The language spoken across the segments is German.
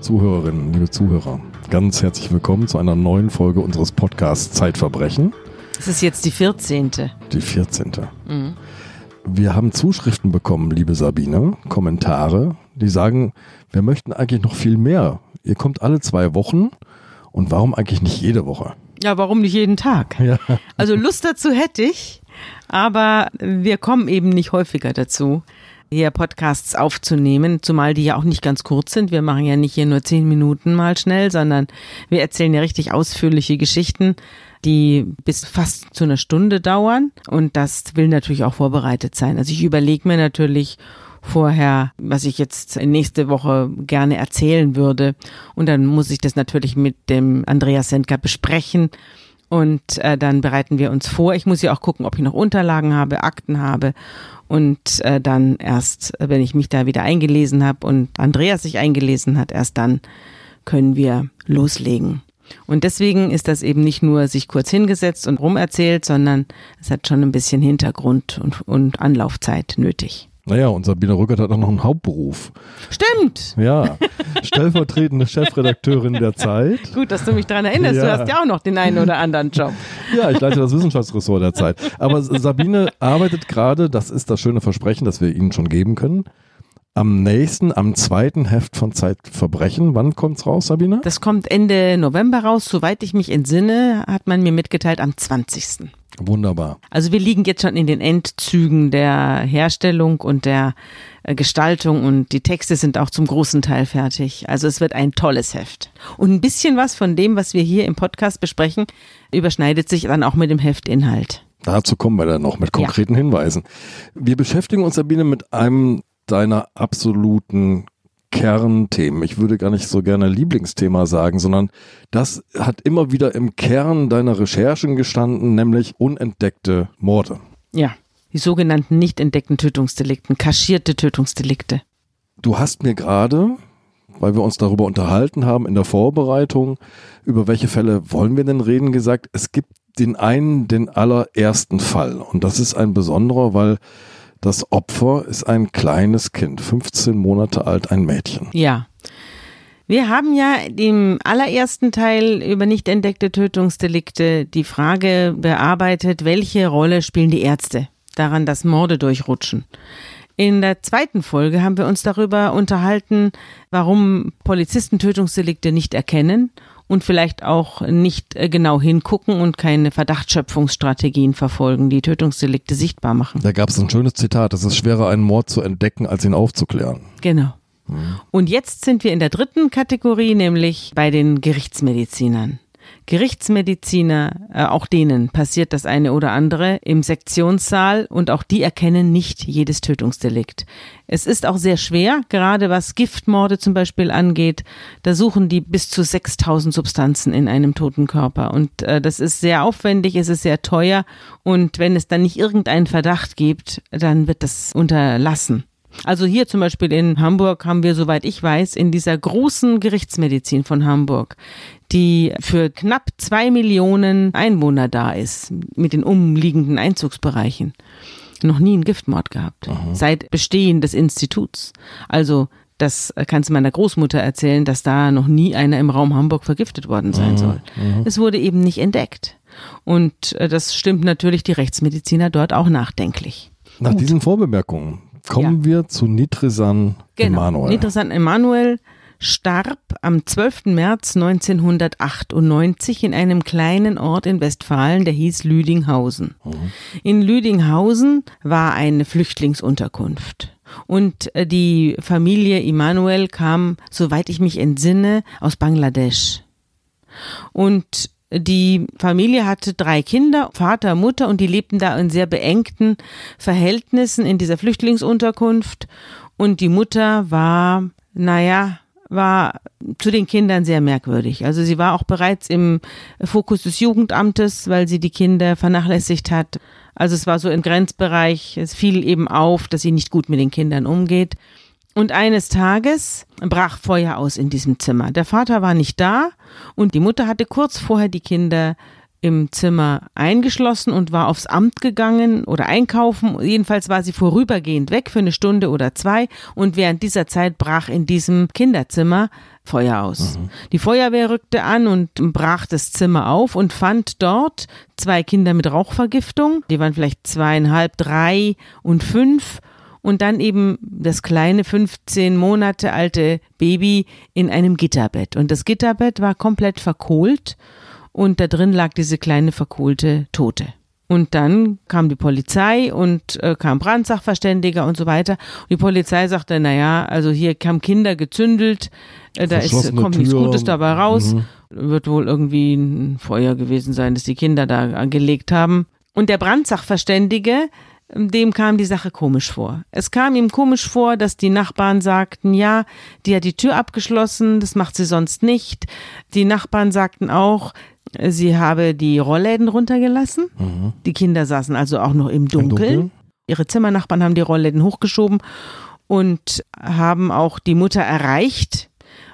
Liebe Zuhörerinnen, liebe Zuhörer, ganz herzlich willkommen zu einer neuen Folge unseres Podcasts Zeitverbrechen. Das ist jetzt die 14. Die 14. Wir haben Zuschriften bekommen, liebe Sabine, Kommentare, die sagen, wir möchten eigentlich noch viel mehr. Ihr kommt alle zwei Wochen und warum eigentlich nicht jede Woche? Ja, warum nicht jeden Tag? Ja. Also Lust dazu hätte ich, aber wir kommen eben nicht häufiger dazu, hier Podcasts aufzunehmen, zumal die ja auch nicht ganz kurz sind. Wir machen ja nicht hier nur zehn Minuten mal schnell, sondern wir erzählen ja richtig ausführliche Geschichten, die bis fast zu einer Stunde dauern. Und das will natürlich auch vorbereitet sein. Also ich überlege mir natürlich vorher, was ich jetzt nächste Woche gerne erzählen würde. Und dann muss ich das natürlich mit dem Andreas Sendker besprechen. Und äh, dann bereiten wir uns vor. Ich muss ja auch gucken, ob ich noch Unterlagen habe, Akten habe. Und äh, dann erst, wenn ich mich da wieder eingelesen habe und Andreas sich eingelesen hat, erst dann können wir loslegen. Und deswegen ist das eben nicht nur sich kurz hingesetzt und rumerzählt, sondern es hat schon ein bisschen Hintergrund und, und Anlaufzeit nötig. Naja, und Sabine Rückert hat auch noch einen Hauptberuf. Stimmt. Ja, stellvertretende Chefredakteurin der Zeit. Gut, dass du mich daran erinnerst. Ja. Du hast ja auch noch den einen oder anderen Job. Ja, ich leite das Wissenschaftsressort der Zeit. Aber Sabine arbeitet gerade, das ist das schöne Versprechen, das wir Ihnen schon geben können, am nächsten, am zweiten Heft von Zeitverbrechen. Wann kommt's raus, Sabine? Das kommt Ende November raus. Soweit ich mich entsinne, hat man mir mitgeteilt am 20. Wunderbar. Also wir liegen jetzt schon in den Endzügen der Herstellung und der äh, Gestaltung und die Texte sind auch zum großen Teil fertig. Also es wird ein tolles Heft. Und ein bisschen was von dem, was wir hier im Podcast besprechen, überschneidet sich dann auch mit dem Heftinhalt. Dazu kommen wir dann noch mit konkreten Hinweisen. Wir beschäftigen uns, Sabine, mit einem deiner absoluten Kernthemen. Ich würde gar nicht so gerne Lieblingsthema sagen, sondern das hat immer wieder im Kern deiner Recherchen gestanden, nämlich unentdeckte Morde. Ja, die sogenannten nicht entdeckten Tötungsdelikten, kaschierte Tötungsdelikte. Du hast mir gerade, weil wir uns darüber unterhalten haben in der Vorbereitung, über welche Fälle wollen wir denn reden, gesagt, es gibt den einen, den allerersten Fall. Und das ist ein besonderer, weil das Opfer ist ein kleines Kind, 15 Monate alt, ein Mädchen. Ja. Wir haben ja im allerersten Teil über nicht entdeckte Tötungsdelikte die Frage bearbeitet, welche Rolle spielen die Ärzte daran, dass Morde durchrutschen. In der zweiten Folge haben wir uns darüber unterhalten, warum Polizisten Tötungsdelikte nicht erkennen und vielleicht auch nicht äh, genau hingucken und keine Verdachtsschöpfungsstrategien verfolgen, die Tötungsdelikte sichtbar machen. Da gab es ein schönes Zitat, es ist schwerer, einen Mord zu entdecken, als ihn aufzuklären. Genau. Und jetzt sind wir in der dritten Kategorie, nämlich bei den Gerichtsmedizinern. Gerichtsmediziner, äh, auch denen passiert das eine oder andere im Sektionssaal und auch die erkennen nicht jedes Tötungsdelikt. Es ist auch sehr schwer, gerade was Giftmorde zum Beispiel angeht. Da suchen die bis zu 6000 Substanzen in einem toten Körper und äh, das ist sehr aufwendig, es ist sehr teuer und wenn es dann nicht irgendeinen Verdacht gibt, dann wird das unterlassen. Also hier zum Beispiel in Hamburg haben wir, soweit ich weiß, in dieser großen Gerichtsmedizin von Hamburg, die für knapp zwei Millionen Einwohner da ist, mit den umliegenden Einzugsbereichen, noch nie einen Giftmord gehabt. Seit Bestehen des Instituts. Also das kannst du meiner Großmutter erzählen, dass da noch nie einer im Raum Hamburg vergiftet worden sein soll. Es wurde eben nicht entdeckt. Und äh, das stimmt natürlich die Rechtsmediziner dort auch nachdenklich. Nach diesen Vorbemerkungen kommen wir zu Nitresan Genau. Emanuel. Nitrosan Emanuel starb am 12. März 1998 in einem kleinen Ort in Westfalen, der hieß Lüdinghausen. In Lüdinghausen war eine Flüchtlingsunterkunft. Und äh, die Familie Emanuel kam, soweit ich mich entsinne, aus Bangladesch. Und die Familie hatte drei Kinder, Vater, Mutter, und die lebten da in sehr beengten Verhältnissen in dieser Flüchtlingsunterkunft. Und die Mutter war, naja, war zu den Kindern sehr merkwürdig. Also sie war auch bereits im Fokus des Jugendamtes, weil sie die Kinder vernachlässigt hat. Also es war so im Grenzbereich. Es fiel eben auf, dass sie nicht gut mit den Kindern umgeht. Und eines Tages brach Feuer aus in diesem Zimmer. Der Vater war nicht da und die Mutter hatte kurz vorher die Kinder im Zimmer eingeschlossen und war aufs Amt gegangen oder einkaufen. Jedenfalls war sie vorübergehend weg für eine Stunde oder zwei und während dieser Zeit brach in diesem Kinderzimmer Feuer aus. Mhm. Die Feuerwehr rückte an und brach das Zimmer auf und fand dort zwei Kinder mit Rauchvergiftung. Die waren vielleicht zweieinhalb, drei und fünf und dann eben das kleine 15 Monate alte Baby in einem Gitterbett. Und das Gitterbett war komplett verkohlt und da drin lag diese kleine verkohlte Tote. Und dann kam die Polizei und äh, kam Brandsachverständiger und so weiter. Und die Polizei sagte, naja, also hier haben Kinder gezündelt, äh, da ist, kommt Tür. nichts Gutes dabei raus. Mhm. Wird wohl irgendwie ein Feuer gewesen sein, dass die Kinder da gelegt haben. Und der Brandsachverständige dem kam die Sache komisch vor. Es kam ihm komisch vor, dass die Nachbarn sagten, ja, die hat die Tür abgeschlossen, das macht sie sonst nicht. Die Nachbarn sagten auch, sie habe die Rollläden runtergelassen. Mhm. Die Kinder saßen also auch noch im Dunkeln. Im Dunkeln. Ihre Zimmernachbarn haben die Rollläden hochgeschoben und haben auch die Mutter erreicht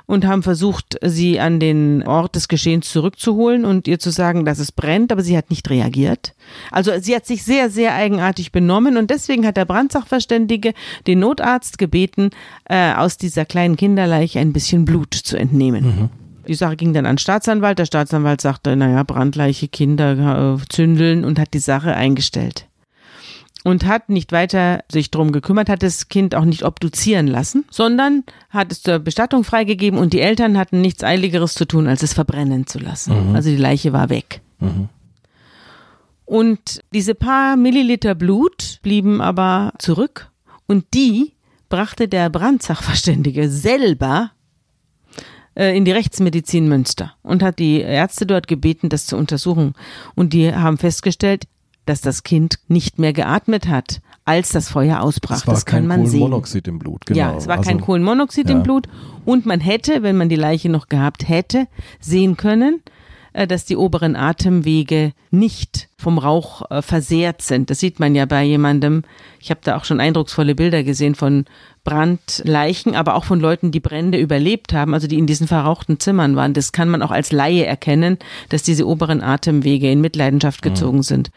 und haben versucht, sie an den Ort des Geschehens zurückzuholen und ihr zu sagen, dass es brennt, aber sie hat nicht reagiert. Also sie hat sich sehr, sehr eigenartig benommen und deswegen hat der Brandsachverständige den Notarzt gebeten, äh, aus dieser kleinen Kinderleiche ein bisschen Blut zu entnehmen. Mhm. Die Sache ging dann an den Staatsanwalt. Der Staatsanwalt sagte, naja, Brandleiche, Kinder äh, zündeln und hat die Sache eingestellt und hat nicht weiter sich drum gekümmert, hat das Kind auch nicht obduzieren lassen, sondern hat es zur Bestattung freigegeben und die Eltern hatten nichts Eiligeres zu tun, als es verbrennen zu lassen. Mhm. Also die Leiche war weg. Mhm. Und diese paar Milliliter Blut blieben aber zurück und die brachte der Brandsachverständige selber äh, in die Rechtsmedizin Münster und hat die Ärzte dort gebeten, das zu untersuchen. Und die haben festgestellt, dass das Kind nicht mehr geatmet hat, als das Feuer ausbrach. Es war das kann man sehen. Kohlenmonoxid im Blut, genau. Ja, es war also, kein Kohlenmonoxid ja. im Blut. Und man hätte, wenn man die Leiche noch gehabt hätte, sehen können, äh, dass die oberen Atemwege nicht vom Rauch äh, versehrt sind. Das sieht man ja bei jemandem. Ich habe da auch schon eindrucksvolle Bilder gesehen von Brandleichen, aber auch von Leuten, die Brände überlebt haben, also die in diesen verrauchten Zimmern waren. Das kann man auch als Laie erkennen, dass diese oberen Atemwege in Mitleidenschaft gezogen mhm. sind.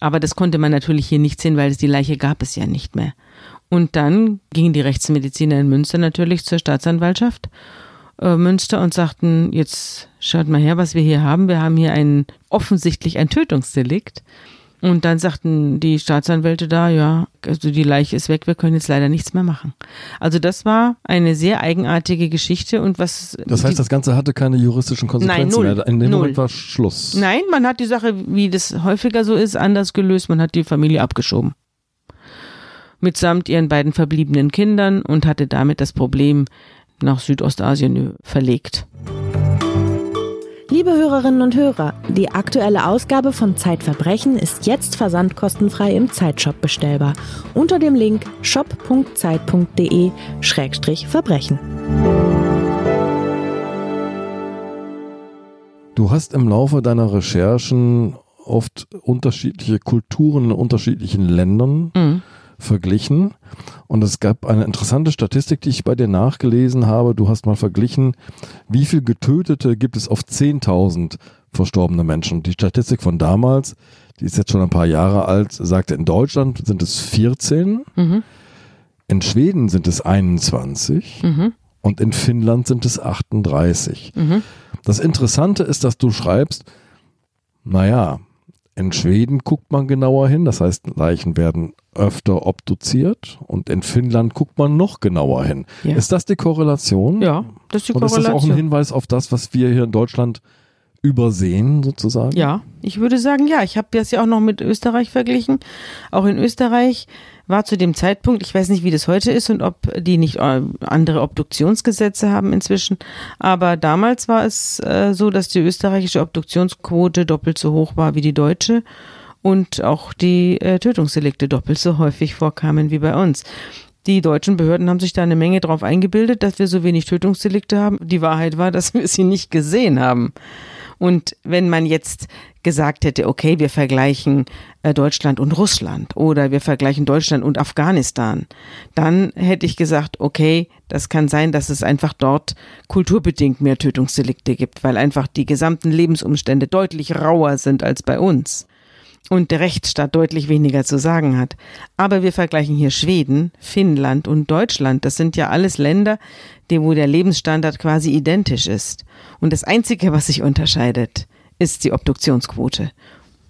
Aber das konnte man natürlich hier nicht sehen, weil es die Leiche gab es ja nicht mehr. Und dann gingen die Rechtsmediziner in Münster natürlich zur Staatsanwaltschaft äh, Münster und sagten, jetzt schaut mal her, was wir hier haben. Wir haben hier ein offensichtlich ein Tötungsdelikt. Und dann sagten die Staatsanwälte da, ja, also die Leiche ist weg, wir können jetzt leider nichts mehr machen. Also das war eine sehr eigenartige Geschichte und was. Das heißt, das Ganze hatte keine juristischen Konsequenzen nein, null, mehr. In dem null. Moment war Schluss. Nein, man hat die Sache, wie das häufiger so ist, anders gelöst. Man hat die Familie abgeschoben. Mitsamt ihren beiden verbliebenen Kindern und hatte damit das Problem nach Südostasien verlegt. Liebe Hörerinnen und Hörer, die aktuelle Ausgabe von Zeitverbrechen ist jetzt versandkostenfrei im Zeitshop bestellbar unter dem Link shop.zeit.de-verbrechen. Du hast im Laufe deiner Recherchen oft unterschiedliche Kulturen in unterschiedlichen Ländern mhm verglichen. Und es gab eine interessante Statistik, die ich bei dir nachgelesen habe. Du hast mal verglichen, wie viel Getötete gibt es auf 10.000 verstorbene Menschen. Die Statistik von damals, die ist jetzt schon ein paar Jahre alt, sagte, in Deutschland sind es 14, mhm. in Schweden sind es 21 mhm. und in Finnland sind es 38. Mhm. Das Interessante ist, dass du schreibst, naja, in Schweden guckt man genauer hin, das heißt, Leichen werden öfter obduziert und in Finnland guckt man noch genauer hin. Ja. Ist das die Korrelation? Ja, das ist die Korrelation. Und ist das auch ein Hinweis auf das, was wir hier in Deutschland übersehen sozusagen? Ja, ich würde sagen, ja. Ich habe das ja auch noch mit Österreich verglichen. Auch in Österreich war zu dem Zeitpunkt, ich weiß nicht, wie das heute ist und ob die nicht äh, andere Obduktionsgesetze haben inzwischen, aber damals war es äh, so, dass die österreichische Obduktionsquote doppelt so hoch war wie die deutsche und auch die äh, Tötungsdelikte doppelt so häufig vorkamen wie bei uns. Die deutschen Behörden haben sich da eine Menge drauf eingebildet, dass wir so wenig Tötungsdelikte haben. Die Wahrheit war, dass wir sie nicht gesehen haben. Und wenn man jetzt gesagt hätte, okay, wir vergleichen äh, Deutschland und Russland oder wir vergleichen Deutschland und Afghanistan, dann hätte ich gesagt, okay, das kann sein, dass es einfach dort kulturbedingt mehr Tötungsdelikte gibt, weil einfach die gesamten Lebensumstände deutlich rauer sind als bei uns und der Rechtsstaat deutlich weniger zu sagen hat. Aber wir vergleichen hier Schweden, Finnland und Deutschland. Das sind ja alles Länder, die, wo der Lebensstandard quasi identisch ist. Und das Einzige, was sich unterscheidet, ist die Obduktionsquote.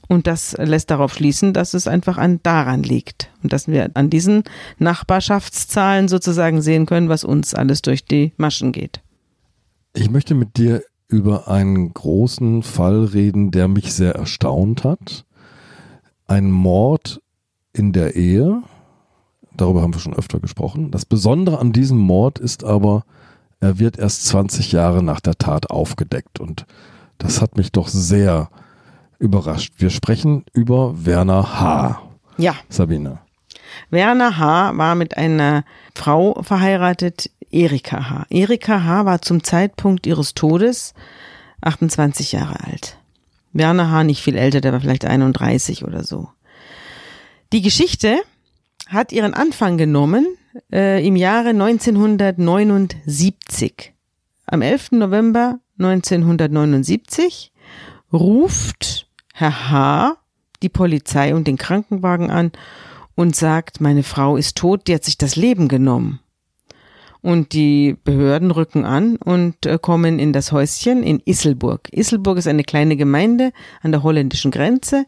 Und das lässt darauf schließen, dass es einfach an daran liegt. Und dass wir an diesen Nachbarschaftszahlen sozusagen sehen können, was uns alles durch die Maschen geht. Ich möchte mit dir über einen großen Fall reden, der mich sehr erstaunt hat. Ein Mord in der Ehe. Darüber haben wir schon öfter gesprochen. Das Besondere an diesem Mord ist aber, er wird erst 20 Jahre nach der Tat aufgedeckt. Und das hat mich doch sehr überrascht. Wir sprechen über Werner H. Ja. Sabine. Werner H. war mit einer Frau verheiratet, Erika H. Erika H. war zum Zeitpunkt ihres Todes 28 Jahre alt. Werner H. nicht viel älter, der war vielleicht 31 oder so. Die Geschichte hat ihren Anfang genommen äh, im Jahre 1979. Am 11. November 1979 ruft Herr H. die Polizei und den Krankenwagen an und sagt, meine Frau ist tot, die hat sich das Leben genommen. Und die Behörden rücken an und äh, kommen in das Häuschen in Isselburg. Isselburg ist eine kleine Gemeinde an der holländischen Grenze.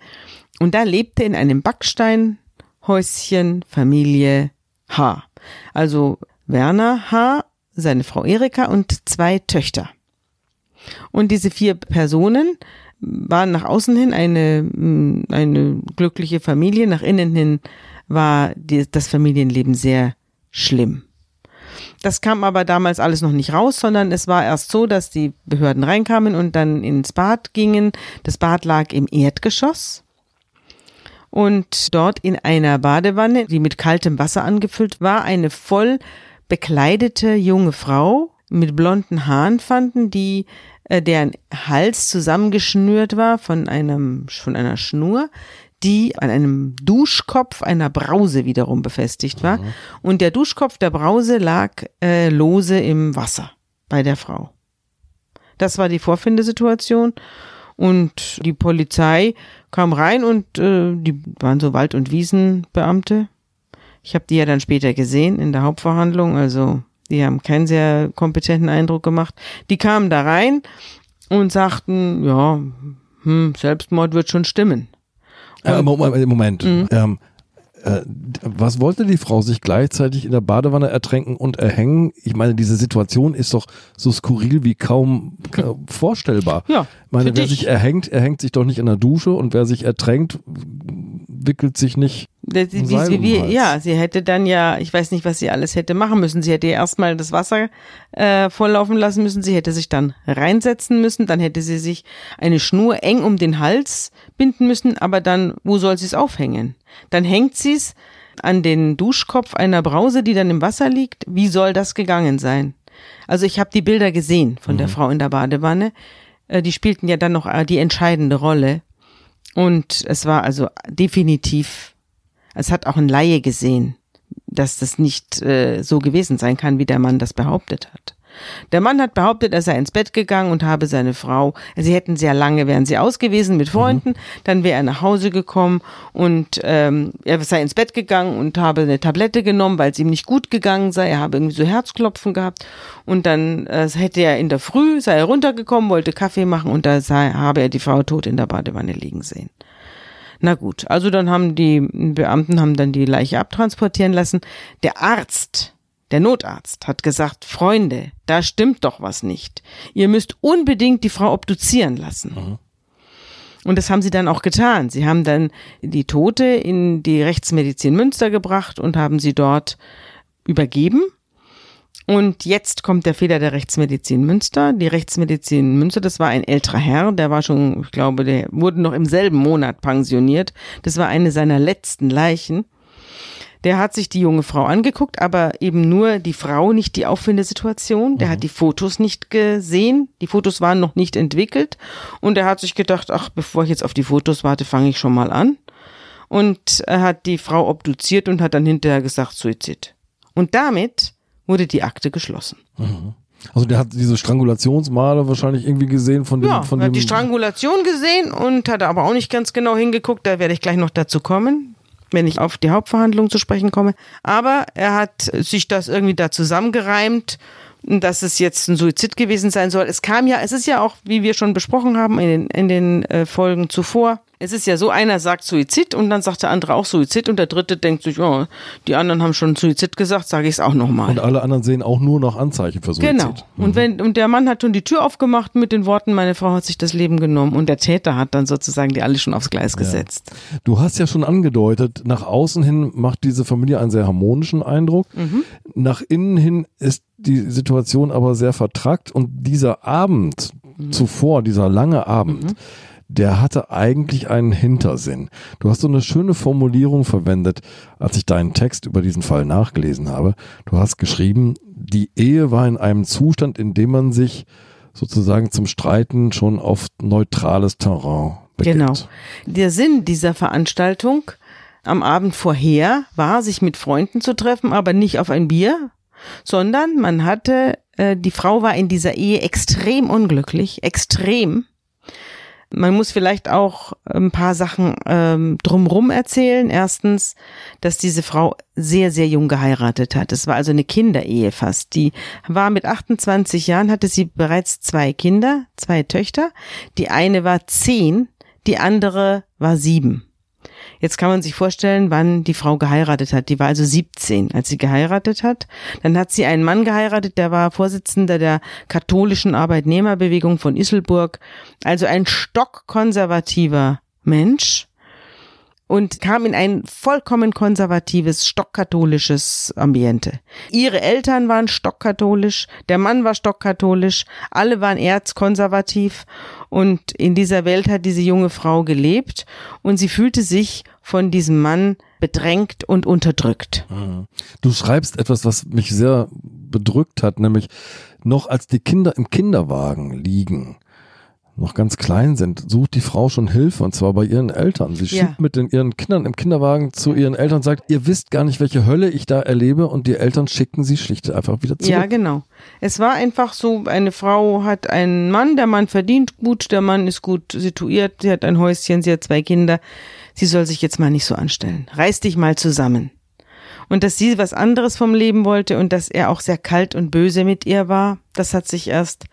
Und da lebte in einem Backsteinhäuschen Familie H. Also Werner H., seine Frau Erika und zwei Töchter. Und diese vier Personen waren nach außen hin eine, mm, eine glückliche Familie, nach innen hin war die, das Familienleben sehr schlimm. Das kam aber damals alles noch nicht raus, sondern es war erst so, dass die Behörden reinkamen und dann ins Bad gingen. Das Bad lag im Erdgeschoss. Und dort in einer Badewanne, die mit kaltem Wasser angefüllt war, eine voll bekleidete junge Frau mit blonden Haaren fanden, die äh, deren Hals zusammengeschnürt war von einem von einer Schnur, die an einem Duschkopf einer Brause wiederum befestigt war. Mhm. Und der Duschkopf der Brause lag äh, lose im Wasser bei der Frau. Das war die Vorfindesituation. Und die Polizei kam rein und äh, die waren so Wald- und Wiesenbeamte. Ich habe die ja dann später gesehen in der Hauptverhandlung. Also die haben keinen sehr kompetenten Eindruck gemacht. Die kamen da rein und sagten, ja, hm, Selbstmord wird schon stimmen. Äh, Moment, Moment. Mhm. Ähm, äh, was wollte die Frau sich gleichzeitig in der Badewanne ertränken und erhängen? Ich meine, diese Situation ist doch so skurril wie kaum, kaum vorstellbar. Ja, ich meine, wer dich. sich erhängt, erhängt sich doch nicht in der Dusche und wer sich ertränkt, wickelt sich nicht. Das, wie, wie, wie, ja, sie hätte dann ja, ich weiß nicht, was sie alles hätte machen müssen. Sie hätte ja erstmal das Wasser äh, volllaufen lassen müssen, sie hätte sich dann reinsetzen müssen, dann hätte sie sich eine Schnur eng um den Hals binden müssen, aber dann, wo soll sie es aufhängen? Dann hängt sie es an den Duschkopf einer Brause, die dann im Wasser liegt. Wie soll das gegangen sein? Also ich habe die Bilder gesehen von mhm. der Frau in der Badewanne. Äh, die spielten ja dann noch äh, die entscheidende Rolle. Und es war also definitiv, es hat auch ein Laie gesehen, dass das nicht äh, so gewesen sein kann, wie der Mann das behauptet hat. Der Mann hat behauptet, er sei ins Bett gegangen und habe seine Frau, sie hätten sehr lange, wären sie ausgewiesen mit Freunden, mhm. dann wäre er nach Hause gekommen und ähm, er sei ins Bett gegangen und habe eine Tablette genommen, weil es ihm nicht gut gegangen sei, er habe irgendwie so Herzklopfen gehabt und dann äh, hätte er in der Früh, sei er runtergekommen, wollte Kaffee machen und da sei, habe er die Frau tot in der Badewanne liegen sehen. Na gut, also dann haben die Beamten haben dann die Leiche abtransportieren lassen. Der Arzt, der Notarzt hat gesagt, Freunde, da stimmt doch was nicht. Ihr müsst unbedingt die Frau obduzieren lassen. Mhm. Und das haben sie dann auch getan. Sie haben dann die Tote in die Rechtsmedizin Münster gebracht und haben sie dort übergeben. Und jetzt kommt der Fehler der Rechtsmedizin Münster. Die Rechtsmedizin Münster, das war ein älterer Herr, der war schon, ich glaube, der wurde noch im selben Monat pensioniert. Das war eine seiner letzten Leichen. Der hat sich die junge Frau angeguckt, aber eben nur die Frau, nicht die Auffindesituation. Der mhm. hat die Fotos nicht gesehen. Die Fotos waren noch nicht entwickelt. Und er hat sich gedacht, ach, bevor ich jetzt auf die Fotos warte, fange ich schon mal an. Und er hat die Frau obduziert und hat dann hinterher gesagt, Suizid. Und damit wurde die Akte geschlossen. Mhm. Also der hat diese Strangulationsmale wahrscheinlich irgendwie gesehen von dem. Ja, von er hat die Strangulation gesehen und hat aber auch nicht ganz genau hingeguckt. Da werde ich gleich noch dazu kommen, wenn ich auf die Hauptverhandlung zu sprechen komme. Aber er hat sich das irgendwie da zusammengereimt, dass es jetzt ein Suizid gewesen sein soll. Es kam ja, es ist ja auch, wie wir schon besprochen haben in den, in den äh, Folgen zuvor, es ist ja so, einer sagt Suizid und dann sagt der andere auch Suizid und der dritte denkt sich, oh, die anderen haben schon Suizid gesagt, sage ich es auch nochmal. Und alle anderen sehen auch nur noch Anzeichen für Suizid. Genau. Mhm. Und wenn und der Mann hat schon die Tür aufgemacht mit den Worten, meine Frau hat sich das Leben genommen und der Täter hat dann sozusagen die alle schon aufs Gleis gesetzt. Ja. Du hast ja schon angedeutet, nach außen hin macht diese Familie einen sehr harmonischen Eindruck. Mhm. Nach innen hin ist die Situation aber sehr vertrackt und dieser Abend mhm. zuvor, dieser lange Abend, mhm der hatte eigentlich einen Hintersinn. Du hast so eine schöne Formulierung verwendet, als ich deinen Text über diesen Fall nachgelesen habe. Du hast geschrieben, die Ehe war in einem Zustand, in dem man sich sozusagen zum Streiten schon auf neutrales Terrain begibt. Genau. Der Sinn dieser Veranstaltung am Abend vorher war, sich mit Freunden zu treffen, aber nicht auf ein Bier, sondern man hatte, äh, die Frau war in dieser Ehe extrem unglücklich, extrem man muss vielleicht auch ein paar Sachen ähm, drumrum erzählen. Erstens, dass diese Frau sehr, sehr jung geheiratet hat. Es war also eine Kinderehe fast. Die war mit 28 Jahren, hatte sie bereits zwei Kinder, zwei Töchter. Die eine war zehn, die andere war sieben. Jetzt kann man sich vorstellen, wann die Frau geheiratet hat. Die war also 17, als sie geheiratet hat. Dann hat sie einen Mann geheiratet, der war Vorsitzender der katholischen Arbeitnehmerbewegung von Isselburg. Also ein stockkonservativer Mensch und kam in ein vollkommen konservatives, stockkatholisches Ambiente. Ihre Eltern waren stockkatholisch, der Mann war stockkatholisch, alle waren erzkonservativ und in dieser Welt hat diese junge Frau gelebt und sie fühlte sich von diesem Mann bedrängt und unterdrückt. Mhm. Du schreibst etwas, was mich sehr bedrückt hat, nämlich noch als die Kinder im Kinderwagen liegen, noch ganz klein sind, sucht die Frau schon Hilfe und zwar bei ihren Eltern. Sie schiebt ja. mit den, ihren Kindern im Kinderwagen zu ihren Eltern und sagt, ihr wisst gar nicht, welche Hölle ich da erlebe und die Eltern schicken sie schlicht einfach wieder zurück. Ja, genau. Es war einfach so, eine Frau hat einen Mann, der Mann verdient gut, der Mann ist gut situiert, sie hat ein Häuschen, sie hat zwei Kinder. Sie soll sich jetzt mal nicht so anstellen. Reiß dich mal zusammen. Und dass sie was anderes vom Leben wollte und dass er auch sehr kalt und böse mit ihr war, das hat sich erst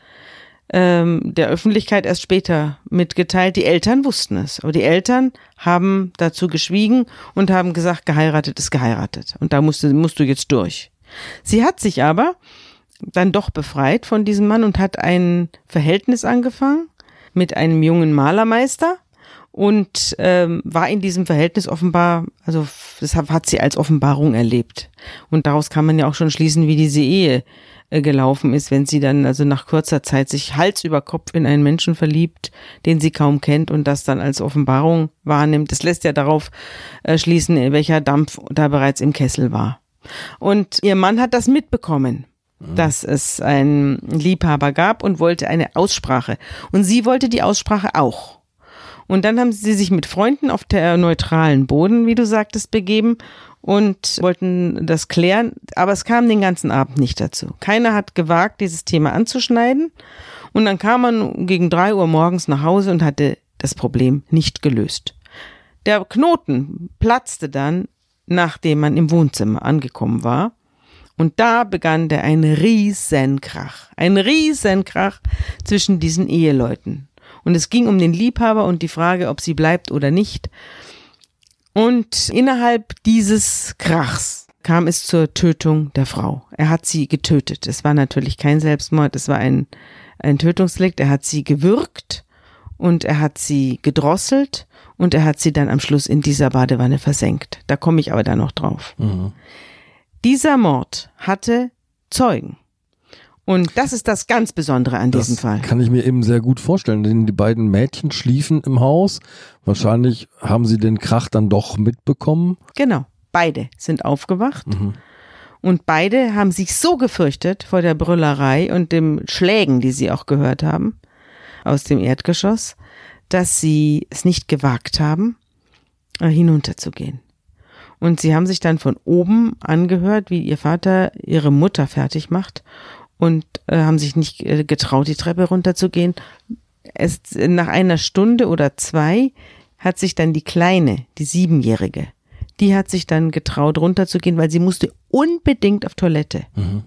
ähm, der Öffentlichkeit erst später mitgeteilt. Die Eltern wussten es, aber die Eltern haben dazu geschwiegen und haben gesagt, geheiratet ist geheiratet. Und da musst du, musst du jetzt durch. Sie hat sich aber dann doch befreit von diesem Mann und hat ein Verhältnis angefangen mit einem jungen Malermeister und ähm, war in diesem Verhältnis offenbar, also das hat sie als Offenbarung erlebt. Und daraus kann man ja auch schon schließen, wie diese Ehe äh, gelaufen ist, wenn sie dann also nach kurzer Zeit sich Hals über Kopf in einen Menschen verliebt, den sie kaum kennt und das dann als Offenbarung wahrnimmt. Das lässt ja darauf äh, schließen, welcher Dampf da bereits im Kessel war. Und ihr Mann hat das mitbekommen mhm. dass es einen Liebhaber gab und wollte eine Aussprache. Und sie wollte die Aussprache auch. Und dann haben sie sich mit Freunden auf der neutralen Boden, wie du sagtest, begeben und wollten das klären, aber es kam den ganzen Abend nicht dazu. Keiner hat gewagt, dieses Thema anzuschneiden und dann kam man gegen drei Uhr morgens nach Hause und hatte das Problem nicht gelöst. Der Knoten platzte dann, nachdem man im Wohnzimmer angekommen war. Und da begann der ein Riesenkrach, ein Riesenkrach zwischen diesen Eheleuten. Und es ging um den Liebhaber und die Frage, ob sie bleibt oder nicht. Und innerhalb dieses Krachs kam es zur Tötung der Frau. Er hat sie getötet. Es war natürlich kein Selbstmord, es war ein, ein Tötungsdelikt. Er hat sie gewürgt und er hat sie gedrosselt und er hat sie dann am Schluss in dieser Badewanne versenkt. Da komme ich aber dann noch drauf. Mhm. Dieser Mord hatte Zeugen. Und das ist das ganz Besondere an das diesem Fall. Kann ich mir eben sehr gut vorstellen, denn die beiden Mädchen schliefen im Haus. Wahrscheinlich haben sie den Krach dann doch mitbekommen. Genau. Beide sind aufgewacht. Mhm. Und beide haben sich so gefürchtet vor der Brüllerei und dem Schlägen, die sie auch gehört haben aus dem Erdgeschoss, dass sie es nicht gewagt haben, äh, hinunterzugehen. Und sie haben sich dann von oben angehört, wie ihr Vater ihre Mutter fertig macht und äh, haben sich nicht äh, getraut, die Treppe runterzugehen. Es, nach einer Stunde oder zwei hat sich dann die Kleine, die Siebenjährige, die hat sich dann getraut, runterzugehen, weil sie musste unbedingt auf Toilette. Mhm.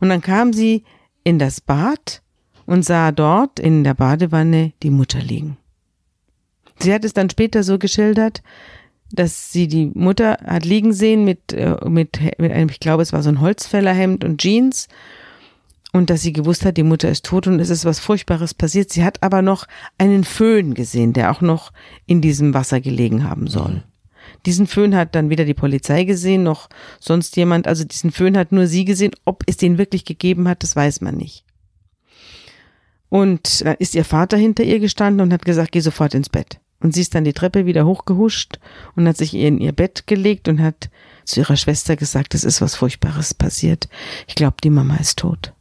Und dann kam sie in das Bad und sah dort in der Badewanne die Mutter liegen. Sie hat es dann später so geschildert, dass sie die Mutter hat liegen sehen mit, äh, mit, mit einem, ich glaube, es war so ein Holzfällerhemd und Jeans und dass sie gewusst hat, die Mutter ist tot und es ist was Furchtbares passiert. Sie hat aber noch einen Föhn gesehen, der auch noch in diesem Wasser gelegen haben soll. Diesen Föhn hat dann weder die Polizei gesehen noch sonst jemand. Also diesen Föhn hat nur sie gesehen. Ob es den wirklich gegeben hat, das weiß man nicht. Und dann ist ihr Vater hinter ihr gestanden und hat gesagt, geh sofort ins Bett. Und sie ist dann die Treppe wieder hochgehuscht und hat sich in ihr Bett gelegt und hat zu ihrer Schwester gesagt, es ist was Furchtbares passiert. Ich glaube, die Mama ist tot.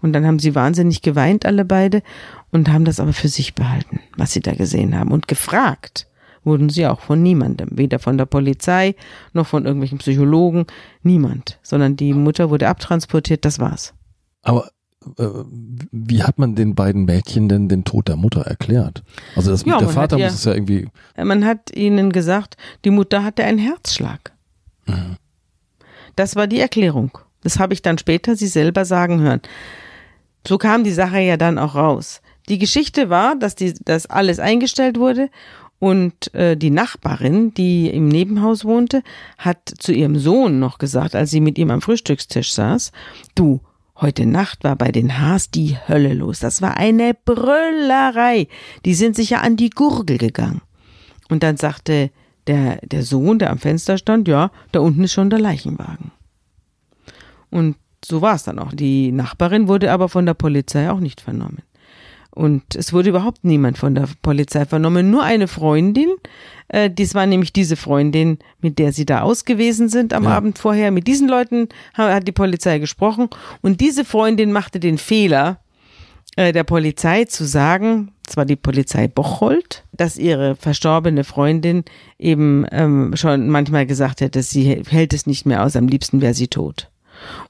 Und dann haben sie wahnsinnig geweint, alle beide, und haben das aber für sich behalten, was sie da gesehen haben. Und gefragt wurden sie auch von niemandem, weder von der Polizei noch von irgendwelchen Psychologen, niemand, sondern die Mutter wurde abtransportiert, das war's. Aber äh, wie hat man den beiden Mädchen denn den Tod der Mutter erklärt? Also das, ja, der Vater ja, muss es ja irgendwie. Man hat ihnen gesagt, die Mutter hatte einen Herzschlag. Mhm. Das war die Erklärung. Das habe ich dann später sie selber sagen hören. So kam die Sache ja dann auch raus. Die Geschichte war, dass dass alles eingestellt wurde und äh, die Nachbarin, die im Nebenhaus wohnte, hat zu ihrem Sohn noch gesagt, als sie mit ihm am Frühstückstisch saß, du, Heute Nacht war bei den Haas die Hölle los. Das war eine Brüllerei. Die sind sich ja an die Gurgel gegangen. Und dann sagte der, der Sohn, der am Fenster stand, ja, da unten ist schon der Leichenwagen. Und so war es dann auch. Die Nachbarin wurde aber von der Polizei auch nicht vernommen. Und es wurde überhaupt niemand von der Polizei vernommen, nur eine Freundin. Äh, dies war nämlich diese Freundin, mit der sie da ausgewesen sind am ja. Abend vorher. Mit diesen Leuten hat die Polizei gesprochen. Und diese Freundin machte den Fehler, äh, der Polizei zu sagen, zwar die Polizei Bocholt, dass ihre verstorbene Freundin eben ähm, schon manchmal gesagt hätte, sie hält es nicht mehr aus, am liebsten wäre sie tot.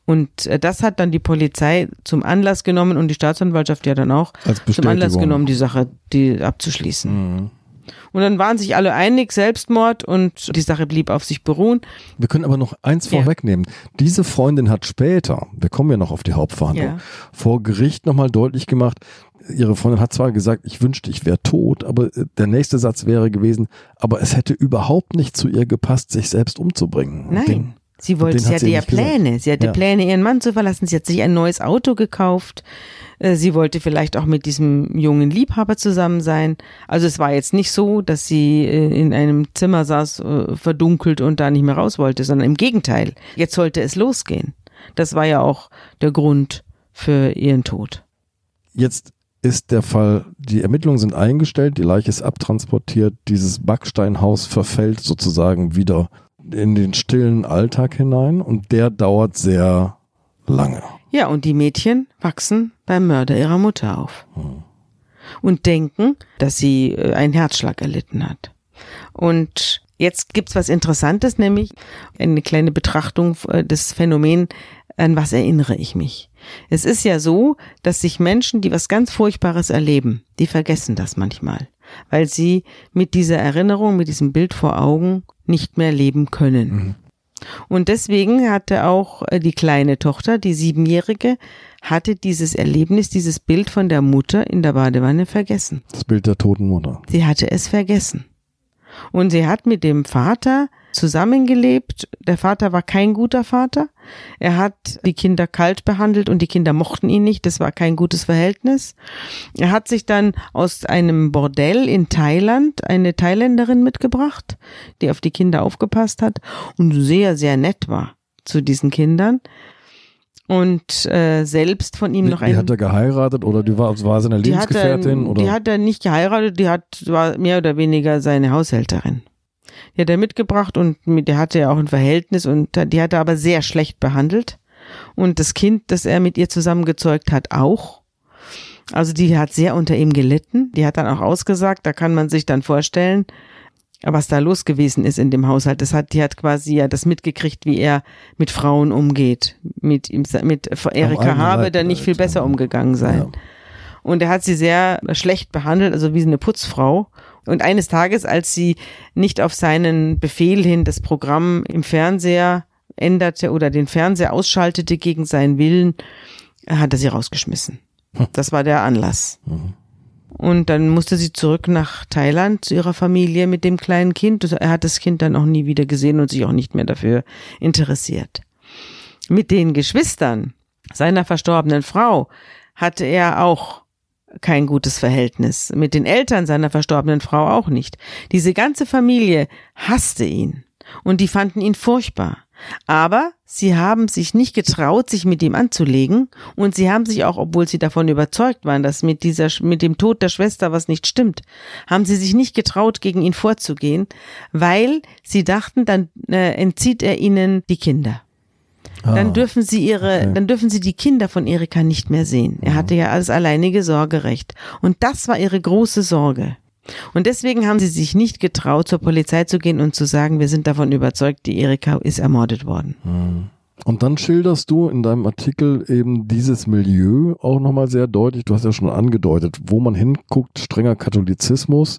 Und äh, das hat dann die Polizei zum Anlass genommen und die Staatsanwaltschaft ja dann auch zum Anlass genommen, die Sache die abzuschließen. Mhm. Und dann waren sich alle einig, Selbstmord und die Sache blieb auf sich beruhen. Wir können aber noch eins ja. vorwegnehmen. Diese Freundin hat später, wir kommen ja noch auf die Hauptverhandlung, ja. vor Gericht nochmal deutlich gemacht, ihre Freundin hat zwar gesagt, ich wünschte, ich wäre tot, aber äh, der nächste Satz wäre gewesen, aber es hätte überhaupt nicht zu ihr gepasst, sich selbst umzubringen. Nein. Den, Sie wollte, sie hatte ja Pläne. Gesagt. Sie hatte ja. Pläne, ihren Mann zu verlassen. Sie hat sich ein neues Auto gekauft. Äh, sie wollte vielleicht auch mit diesem jungen Liebhaber zusammen sein. Also es war jetzt nicht so, dass sie äh, in einem Zimmer saß, äh, verdunkelt und da nicht mehr raus wollte, sondern im Gegenteil. Jetzt sollte es losgehen. Das war ja auch der Grund für ihren Tod. Jetzt ist der Fall, die Ermittlungen sind eingestellt, die Leiche ist abtransportiert, dieses Backsteinhaus verfällt sozusagen wieder in den stillen Alltag hinein und der dauert sehr lange. Ja, und die Mädchen wachsen beim Mörder ihrer Mutter auf. Hm. Und denken, dass sie äh, einen Herzschlag erlitten hat. Und jetzt gibt's was Interessantes, nämlich eine kleine Betrachtung äh, des Phänomens, an was erinnere ich mich. Es ist ja so, dass sich Menschen, die was ganz Furchtbares erleben, die vergessen das manchmal, weil sie mit dieser Erinnerung, mit diesem Bild vor Augen nicht mehr leben können. Mhm. Und deswegen hatte auch äh, die kleine Tochter, die siebenjährige, hatte dieses Erlebnis, dieses Bild von der Mutter in der Badewanne vergessen. Das Bild der toten Mutter. Sie hatte es vergessen. Und sie hat mit dem Vater zusammengelebt. Der Vater war kein guter Vater. Er hat die Kinder kalt behandelt und die Kinder mochten ihn nicht. Das war kein gutes Verhältnis. Er hat sich dann aus einem Bordell in Thailand eine Thailänderin mitgebracht, die auf die Kinder aufgepasst hat und sehr, sehr nett war zu diesen Kindern und äh, selbst von ihm die, noch ein. Die hat er geheiratet oder die war, war seine Lebensgefährtin? Die oder? Die hat er nicht geheiratet, die hat, war mehr oder weniger seine Haushälterin. Die hat er mitgebracht und mit der hatte er auch ein Verhältnis und die hat er aber sehr schlecht behandelt. Und das Kind, das er mit ihr zusammengezeugt hat, auch. Also die hat sehr unter ihm gelitten. Die hat dann auch ausgesagt, da kann man sich dann vorstellen, was da los gewesen ist in dem Haushalt. Das hat, die hat quasi ja das mitgekriegt, wie er mit Frauen umgeht. Mit ihm, mit Erika Habe da nicht viel besser umgegangen sein. Ja. Und er hat sie sehr schlecht behandelt, also wie eine Putzfrau. Und eines Tages, als sie nicht auf seinen Befehl hin das Programm im Fernseher änderte oder den Fernseher ausschaltete gegen seinen Willen, hat er sie rausgeschmissen. Hm. Das war der Anlass. Mhm. Und dann musste sie zurück nach Thailand zu ihrer Familie mit dem kleinen Kind. Er hat das Kind dann auch nie wieder gesehen und sich auch nicht mehr dafür interessiert. Mit den Geschwistern seiner verstorbenen Frau hatte er auch kein gutes Verhältnis. Mit den Eltern seiner verstorbenen Frau auch nicht. Diese ganze Familie hasste ihn und die fanden ihn furchtbar. Aber sie haben sich nicht getraut, sich mit ihm anzulegen, und sie haben sich auch, obwohl sie davon überzeugt waren, dass mit dieser, mit dem Tod der Schwester was nicht stimmt, haben sie sich nicht getraut, gegen ihn vorzugehen, weil sie dachten, dann äh, entzieht er ihnen die Kinder. Dann ah, dürfen sie ihre, okay. dann dürfen sie die Kinder von Erika nicht mehr sehen. Er mhm. hatte ja als alleinige Sorgerecht. Und das war ihre große Sorge. Und deswegen haben sie sich nicht getraut, zur Polizei zu gehen und zu sagen, wir sind davon überzeugt, die Erika ist ermordet worden. Hm. Und dann schilderst du in deinem Artikel eben dieses Milieu auch nochmal sehr deutlich. Du hast ja schon angedeutet, wo man hinguckt, strenger Katholizismus.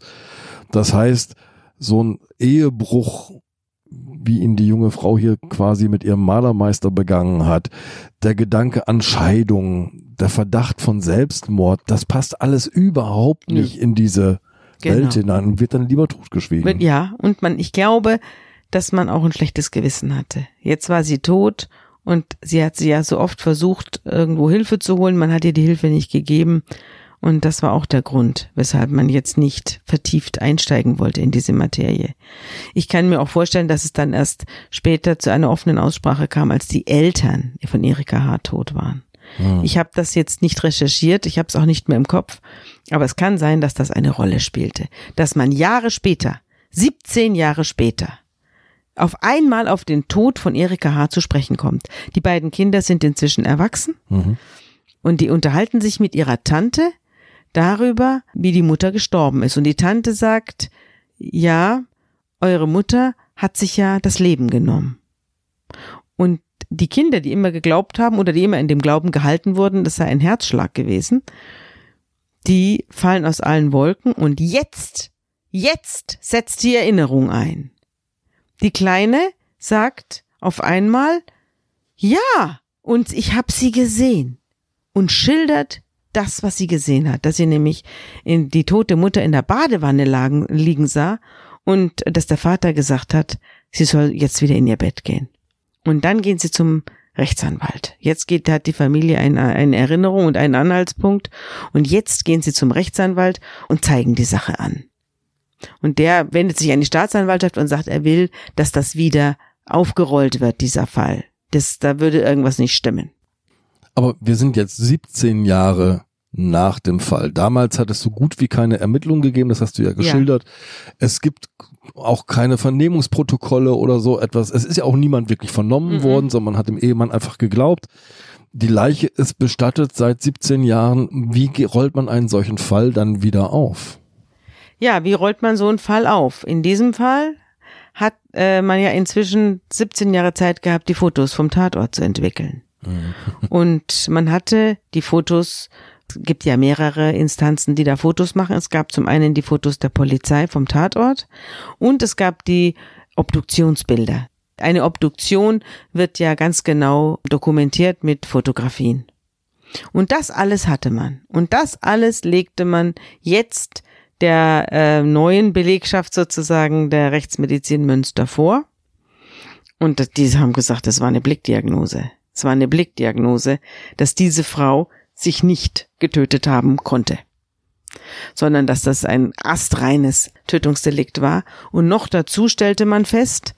Das heißt, so ein Ehebruch, wie ihn die junge Frau hier quasi mit ihrem Malermeister begangen hat, der Gedanke an Scheidung, der Verdacht von Selbstmord, das passt alles überhaupt nicht in diese genau. Welt hinein und wird dann lieber totgeschwiegen. Ja, und man, ich glaube, dass man auch ein schlechtes Gewissen hatte. Jetzt war sie tot und sie hat sie ja so oft versucht, irgendwo Hilfe zu holen. Man hat ihr die Hilfe nicht gegeben. Und das war auch der Grund, weshalb man jetzt nicht vertieft einsteigen wollte in diese Materie. Ich kann mir auch vorstellen, dass es dann erst später zu einer offenen Aussprache kam, als die Eltern von Erika H. tot waren. Hm. Ich habe das jetzt nicht recherchiert, ich habe es auch nicht mehr im Kopf, aber es kann sein, dass das eine Rolle spielte, dass man Jahre später, 17 Jahre später, auf einmal auf den Tod von Erika H. zu sprechen kommt. Die beiden Kinder sind inzwischen erwachsen mhm. und die unterhalten sich mit ihrer Tante darüber, wie die Mutter gestorben ist. Und die Tante sagt, ja, eure Mutter hat sich ja das Leben genommen. Und die Kinder, die immer geglaubt haben oder die immer in dem Glauben gehalten wurden, das sei ein Herzschlag gewesen, die fallen aus allen Wolken und jetzt, jetzt setzt die Erinnerung ein. Die Kleine sagt auf einmal, ja, und ich habe sie gesehen und schildert das, was sie gesehen hat, dass sie nämlich in die tote Mutter in der Badewanne lagen, liegen sah und dass der Vater gesagt hat, sie soll jetzt wieder in ihr Bett gehen. Und dann gehen sie zum Rechtsanwalt. Jetzt geht, hat die Familie eine, eine Erinnerung und einen Anhaltspunkt. Und jetzt gehen sie zum Rechtsanwalt und zeigen die Sache an. Und der wendet sich an die Staatsanwaltschaft und sagt, er will, dass das wieder aufgerollt wird, dieser Fall. Das, da würde irgendwas nicht stimmen. Aber wir sind jetzt 17 Jahre nach dem Fall. Damals hat es so gut wie keine Ermittlungen gegeben, das hast du ja geschildert. Ja. Es gibt auch keine Vernehmungsprotokolle oder so etwas. Es ist ja auch niemand wirklich vernommen mhm. worden, sondern man hat dem Ehemann einfach geglaubt. Die Leiche ist bestattet seit 17 Jahren. Wie rollt man einen solchen Fall dann wieder auf? Ja, wie rollt man so einen Fall auf? In diesem Fall hat äh, man ja inzwischen 17 Jahre Zeit gehabt, die Fotos vom Tatort zu entwickeln. Und man hatte die Fotos gibt ja mehrere Instanzen, die da Fotos machen. Es gab zum einen die Fotos der Polizei vom Tatort und es gab die Obduktionsbilder. Eine Obduktion wird ja ganz genau dokumentiert mit Fotografien. Und das alles hatte man. Und das alles legte man jetzt der äh, neuen Belegschaft sozusagen der Rechtsmedizin Münster vor. Und die haben gesagt, das war eine Blickdiagnose. Es war eine Blickdiagnose, dass diese Frau sich nicht getötet haben konnte, sondern dass das ein astreines Tötungsdelikt war. Und noch dazu stellte man fest,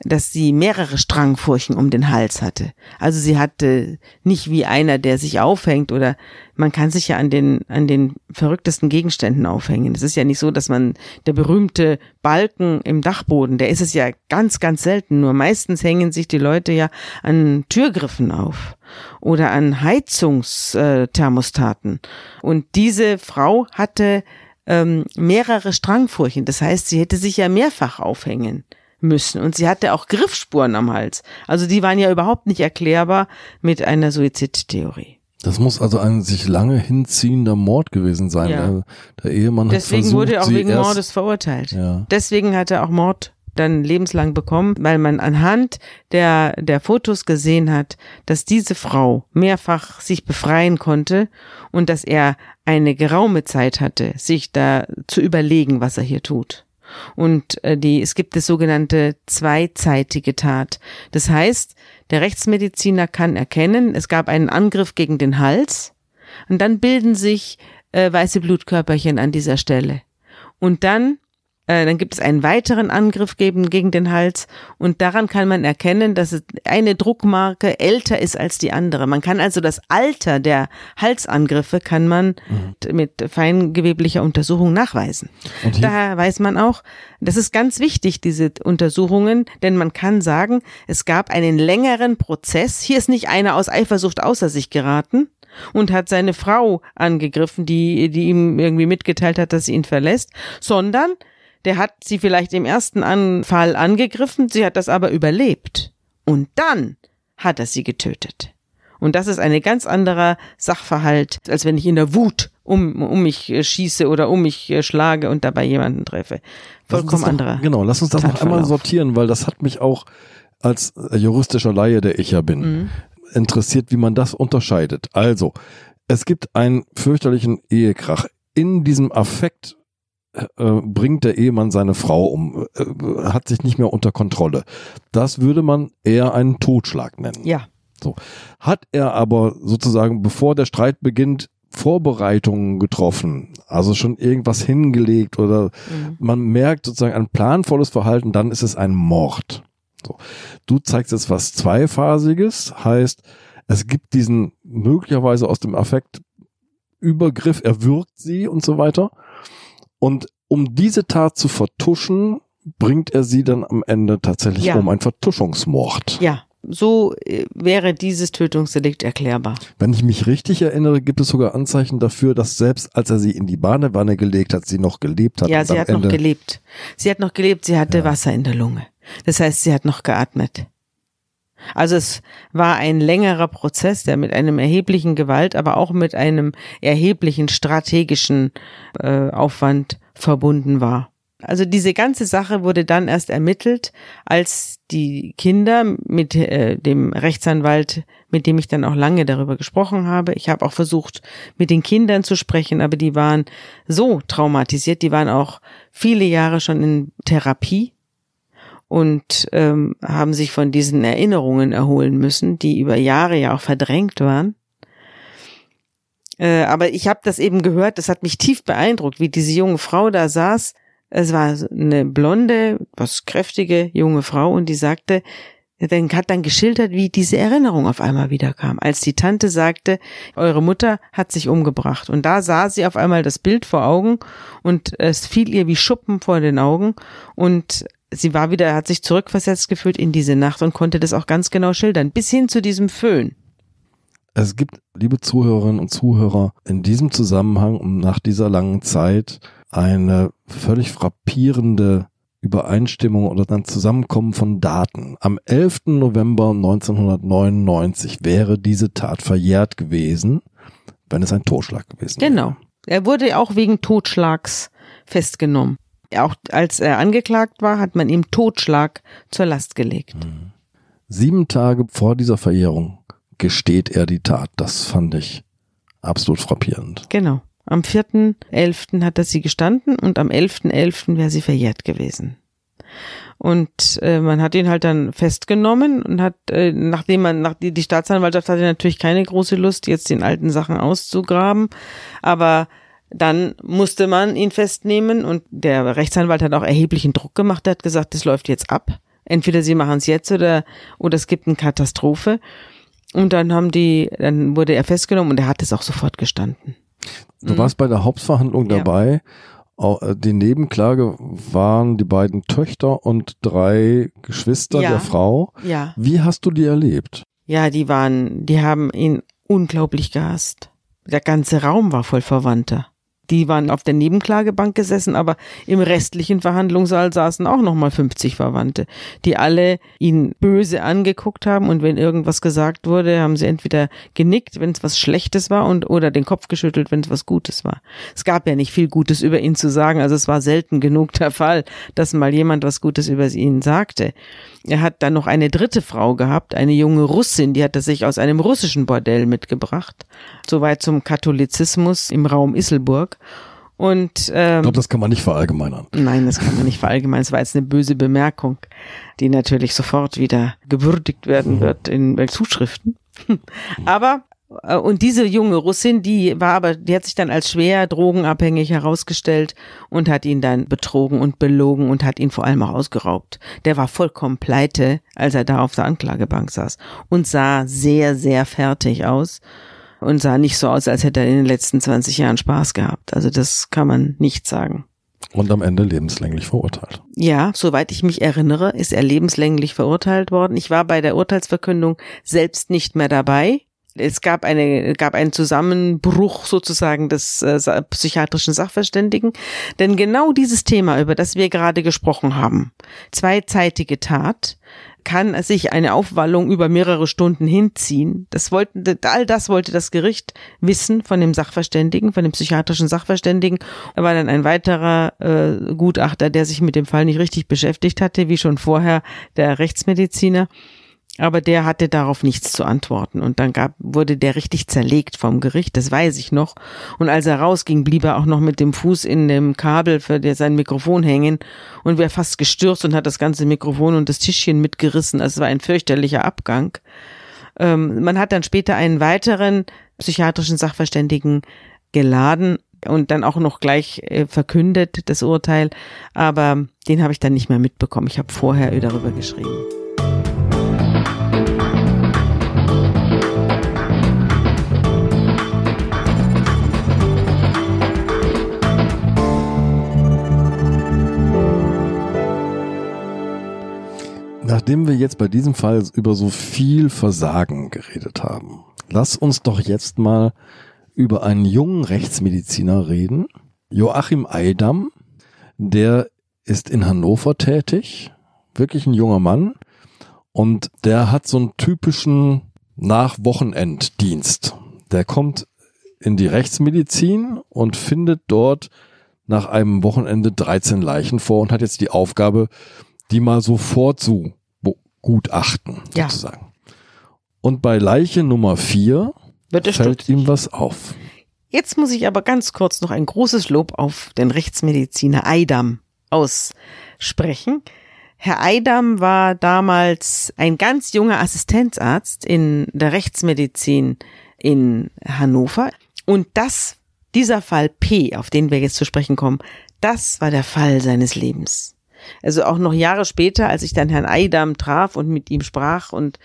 dass sie mehrere Strangfurchen um den Hals hatte. Also sie hatte nicht wie einer, der sich aufhängt oder man kann sich ja an den, an den verrücktesten Gegenständen aufhängen. Es ist ja nicht so, dass man der berühmte Balken im Dachboden, der ist es ja ganz, ganz selten. Nur meistens hängen sich die Leute ja an Türgriffen auf oder an Heizungsthermostaten. Und diese Frau hatte ähm, mehrere Strangfurchen. Das heißt, sie hätte sich ja mehrfach aufhängen müssen. Und sie hatte auch Griffspuren am Hals. Also die waren ja überhaupt nicht erklärbar mit einer Suizidtheorie. Das muss also ein sich lange hinziehender Mord gewesen sein. Ja. Der, der, Ehemann Deswegen hat versucht, wurde er auch wegen Mordes verurteilt. Ja. Deswegen hat er auch Mord dann lebenslang bekommen, weil man anhand der, der Fotos gesehen hat, dass diese Frau mehrfach sich befreien konnte und dass er eine geraume Zeit hatte, sich da zu überlegen, was er hier tut. Und äh, die, es gibt das sogenannte zweizeitige Tat. Das heißt, der Rechtsmediziner kann erkennen, es gab einen Angriff gegen den Hals und dann bilden sich äh, weiße Blutkörperchen an dieser Stelle. Und dann äh, dann gibt es einen weiteren Angriff gegen, gegen den Hals und daran kann man erkennen, dass eine Druckmarke älter ist als die andere. Man kann also das Alter der Halsangriffe kann man mhm. mit feingeweblicher Untersuchung nachweisen. Daher weiß man auch, das ist ganz wichtig, diese Untersuchungen, denn man kann sagen, es gab einen längeren Prozess. Hier ist nicht einer aus Eifersucht außer sich geraten, und hat seine Frau angegriffen, die, die ihm irgendwie mitgeteilt hat, dass sie ihn verlässt, sondern der hat sie vielleicht im ersten Anfall angegriffen, sie hat das aber überlebt. Und dann hat er sie getötet. Und das ist ein ganz anderer Sachverhalt, als wenn ich in der Wut um, um mich äh, schieße oder um mich äh, schlage und dabei jemanden treffe. Vollkommen anderer. Genau, lass uns das noch einmal sortieren, weil das hat mich auch als juristischer Laie, der ich ja bin, mhm. interessiert, wie man das unterscheidet. Also, es gibt einen fürchterlichen Ehekrach. In diesem Affekt äh, bringt der Ehemann seine Frau um, äh, hat sich nicht mehr unter Kontrolle. Das würde man eher einen Totschlag nennen. Ja. So. Hat er aber sozusagen, bevor der Streit beginnt, Vorbereitungen getroffen, also schon irgendwas hingelegt oder mhm. man merkt sozusagen ein planvolles Verhalten, dann ist es ein Mord. So. Du zeigst jetzt was Zweiphasiges, heißt, es gibt diesen möglicherweise aus dem Affekt Übergriff, er wirkt sie und so weiter. Und um diese Tat zu vertuschen, bringt er sie dann am Ende tatsächlich ja. um ein Vertuschungsmord. Ja. So äh, wäre dieses Tötungsdelikt erklärbar. Wenn ich mich richtig erinnere, gibt es sogar Anzeichen dafür, dass selbst als er sie in die Badewanne gelegt hat, sie noch gelebt hat. Ja, sie hat Ende noch gelebt. Sie hat noch gelebt, sie hatte ja. Wasser in der Lunge. Das heißt, sie hat noch geatmet. Also es war ein längerer Prozess, der mit einem erheblichen Gewalt, aber auch mit einem erheblichen strategischen äh, Aufwand verbunden war. Also diese ganze Sache wurde dann erst ermittelt, als die Kinder mit äh, dem Rechtsanwalt, mit dem ich dann auch lange darüber gesprochen habe, ich habe auch versucht, mit den Kindern zu sprechen, aber die waren so traumatisiert, die waren auch viele Jahre schon in Therapie und ähm, haben sich von diesen Erinnerungen erholen müssen, die über Jahre ja auch verdrängt waren. Äh, aber ich habe das eben gehört, das hat mich tief beeindruckt, wie diese junge Frau da saß. Es war eine blonde, was kräftige junge Frau und die sagte, dann hat dann geschildert, wie diese Erinnerung auf einmal wiederkam, als die Tante sagte, eure Mutter hat sich umgebracht. Und da sah sie auf einmal das Bild vor Augen und es fiel ihr wie Schuppen vor den Augen und sie war wieder, hat sich zurückversetzt gefühlt in diese Nacht und konnte das auch ganz genau schildern, bis hin zu diesem Föhn. Es gibt, liebe Zuhörerinnen und Zuhörer, in diesem Zusammenhang und nach dieser langen Zeit eine völlig frappierende Übereinstimmung oder dann Zusammenkommen von Daten. Am 11. November 1999 wäre diese Tat verjährt gewesen, wenn es ein Totschlag gewesen wäre. Genau. Er wurde auch wegen Totschlags festgenommen auch als er angeklagt war, hat man ihm Totschlag zur Last gelegt. Sieben Tage vor dieser Verjährung gesteht er die Tat. Das fand ich absolut frappierend. Genau. Am 4.11. hat er sie gestanden und am 11.11. .11. wäre sie verjährt gewesen. Und äh, man hat ihn halt dann festgenommen und hat, äh, nachdem man, nach die, die Staatsanwaltschaft hatte natürlich keine große Lust, jetzt den alten Sachen auszugraben, aber dann musste man ihn festnehmen und der Rechtsanwalt hat auch erheblichen Druck gemacht. Er hat gesagt, das läuft jetzt ab. Entweder sie machen es jetzt oder, oder es gibt eine Katastrophe. Und dann haben die, dann wurde er festgenommen und er hat es auch sofort gestanden. Du mhm. warst bei der Hauptverhandlung dabei. Ja. Äh, die Nebenklage waren die beiden Töchter und drei Geschwister ja. der Frau. Ja. Wie hast du die erlebt? Ja, die waren, die haben ihn unglaublich gehasst. Der ganze Raum war voll Verwandter. Die waren auf der Nebenklagebank gesessen, aber im restlichen Verhandlungssaal saßen auch nochmal 50 Verwandte, die alle ihn böse angeguckt haben und wenn irgendwas gesagt wurde, haben sie entweder genickt, wenn es was Schlechtes war und oder den Kopf geschüttelt, wenn es was Gutes war. Es gab ja nicht viel Gutes über ihn zu sagen, also es war selten genug der Fall, dass mal jemand was Gutes über ihn sagte. Er hat dann noch eine dritte Frau gehabt, eine junge Russin, die hat er sich aus einem russischen Bordell mitgebracht. Soweit zum Katholizismus im Raum Isselburg. Und ähm, ich glaube, das kann man nicht verallgemeinern. Nein, das kann man nicht verallgemeinern. Das war jetzt eine böse Bemerkung, die natürlich sofort wieder gewürdigt werden wird in Zuschriften. Aber äh, und diese junge Russin, die war aber, die hat sich dann als schwer drogenabhängig herausgestellt und hat ihn dann betrogen und belogen und hat ihn vor allem auch ausgeraubt. Der war vollkommen pleite, als er da auf der Anklagebank saß und sah sehr, sehr fertig aus und sah nicht so aus, als hätte er in den letzten 20 Jahren Spaß gehabt. Also das kann man nicht sagen. Und am Ende lebenslänglich verurteilt. Ja, soweit ich mich erinnere, ist er lebenslänglich verurteilt worden. Ich war bei der Urteilsverkündung selbst nicht mehr dabei es gab eine gab einen Zusammenbruch sozusagen des äh, psychiatrischen Sachverständigen, denn genau dieses Thema, über das wir gerade gesprochen haben, zweizeitige Tat, kann sich eine Aufwallung über mehrere Stunden hinziehen. Das wollten, all das wollte das Gericht wissen von dem Sachverständigen, von dem psychiatrischen Sachverständigen. Da war dann ein weiterer äh, Gutachter, der sich mit dem Fall nicht richtig beschäftigt hatte, wie schon vorher der Rechtsmediziner. Aber der hatte darauf nichts zu antworten. Und dann gab, wurde der richtig zerlegt vom Gericht, das weiß ich noch. Und als er rausging, blieb er auch noch mit dem Fuß in dem Kabel für der sein Mikrofon hängen und wäre fast gestürzt und hat das ganze Mikrofon und das Tischchen mitgerissen. Also es war ein fürchterlicher Abgang. Ähm, man hat dann später einen weiteren psychiatrischen Sachverständigen geladen und dann auch noch gleich äh, verkündet, das Urteil. Aber den habe ich dann nicht mehr mitbekommen. Ich habe vorher darüber geschrieben. Nachdem wir jetzt bei diesem Fall über so viel Versagen geredet haben, lass uns doch jetzt mal über einen jungen Rechtsmediziner reden, Joachim Eidam, der ist in Hannover tätig, wirklich ein junger Mann und der hat so einen typischen Nachwochenenddienst. Der kommt in die Rechtsmedizin und findet dort nach einem Wochenende 13 Leichen vor und hat jetzt die Aufgabe, die mal so vorzugutachten, ja. sozusagen. Und bei Leiche Nummer vier fällt stutzig. ihm was auf. Jetzt muss ich aber ganz kurz noch ein großes Lob auf den Rechtsmediziner Eidam aussprechen. Herr Eidam war damals ein ganz junger Assistenzarzt in der Rechtsmedizin in Hannover. Und das, dieser Fall P, auf den wir jetzt zu sprechen kommen, das war der Fall seines Lebens. Also auch noch Jahre später, als ich dann Herrn Eidam traf und mit ihm sprach und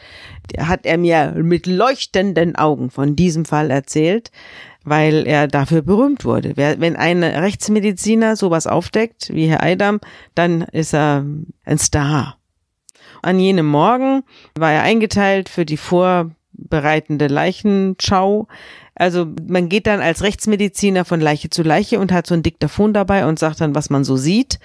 hat er mir mit leuchtenden Augen von diesem Fall erzählt, weil er dafür berühmt wurde. Wenn ein Rechtsmediziner sowas aufdeckt, wie Herr Eidam, dann ist er ein Star. An jenem Morgen war er eingeteilt für die vorbereitende Leichenschau. Also man geht dann als Rechtsmediziner von Leiche zu Leiche und hat so ein Diktaphon dabei und sagt dann, was man so sieht.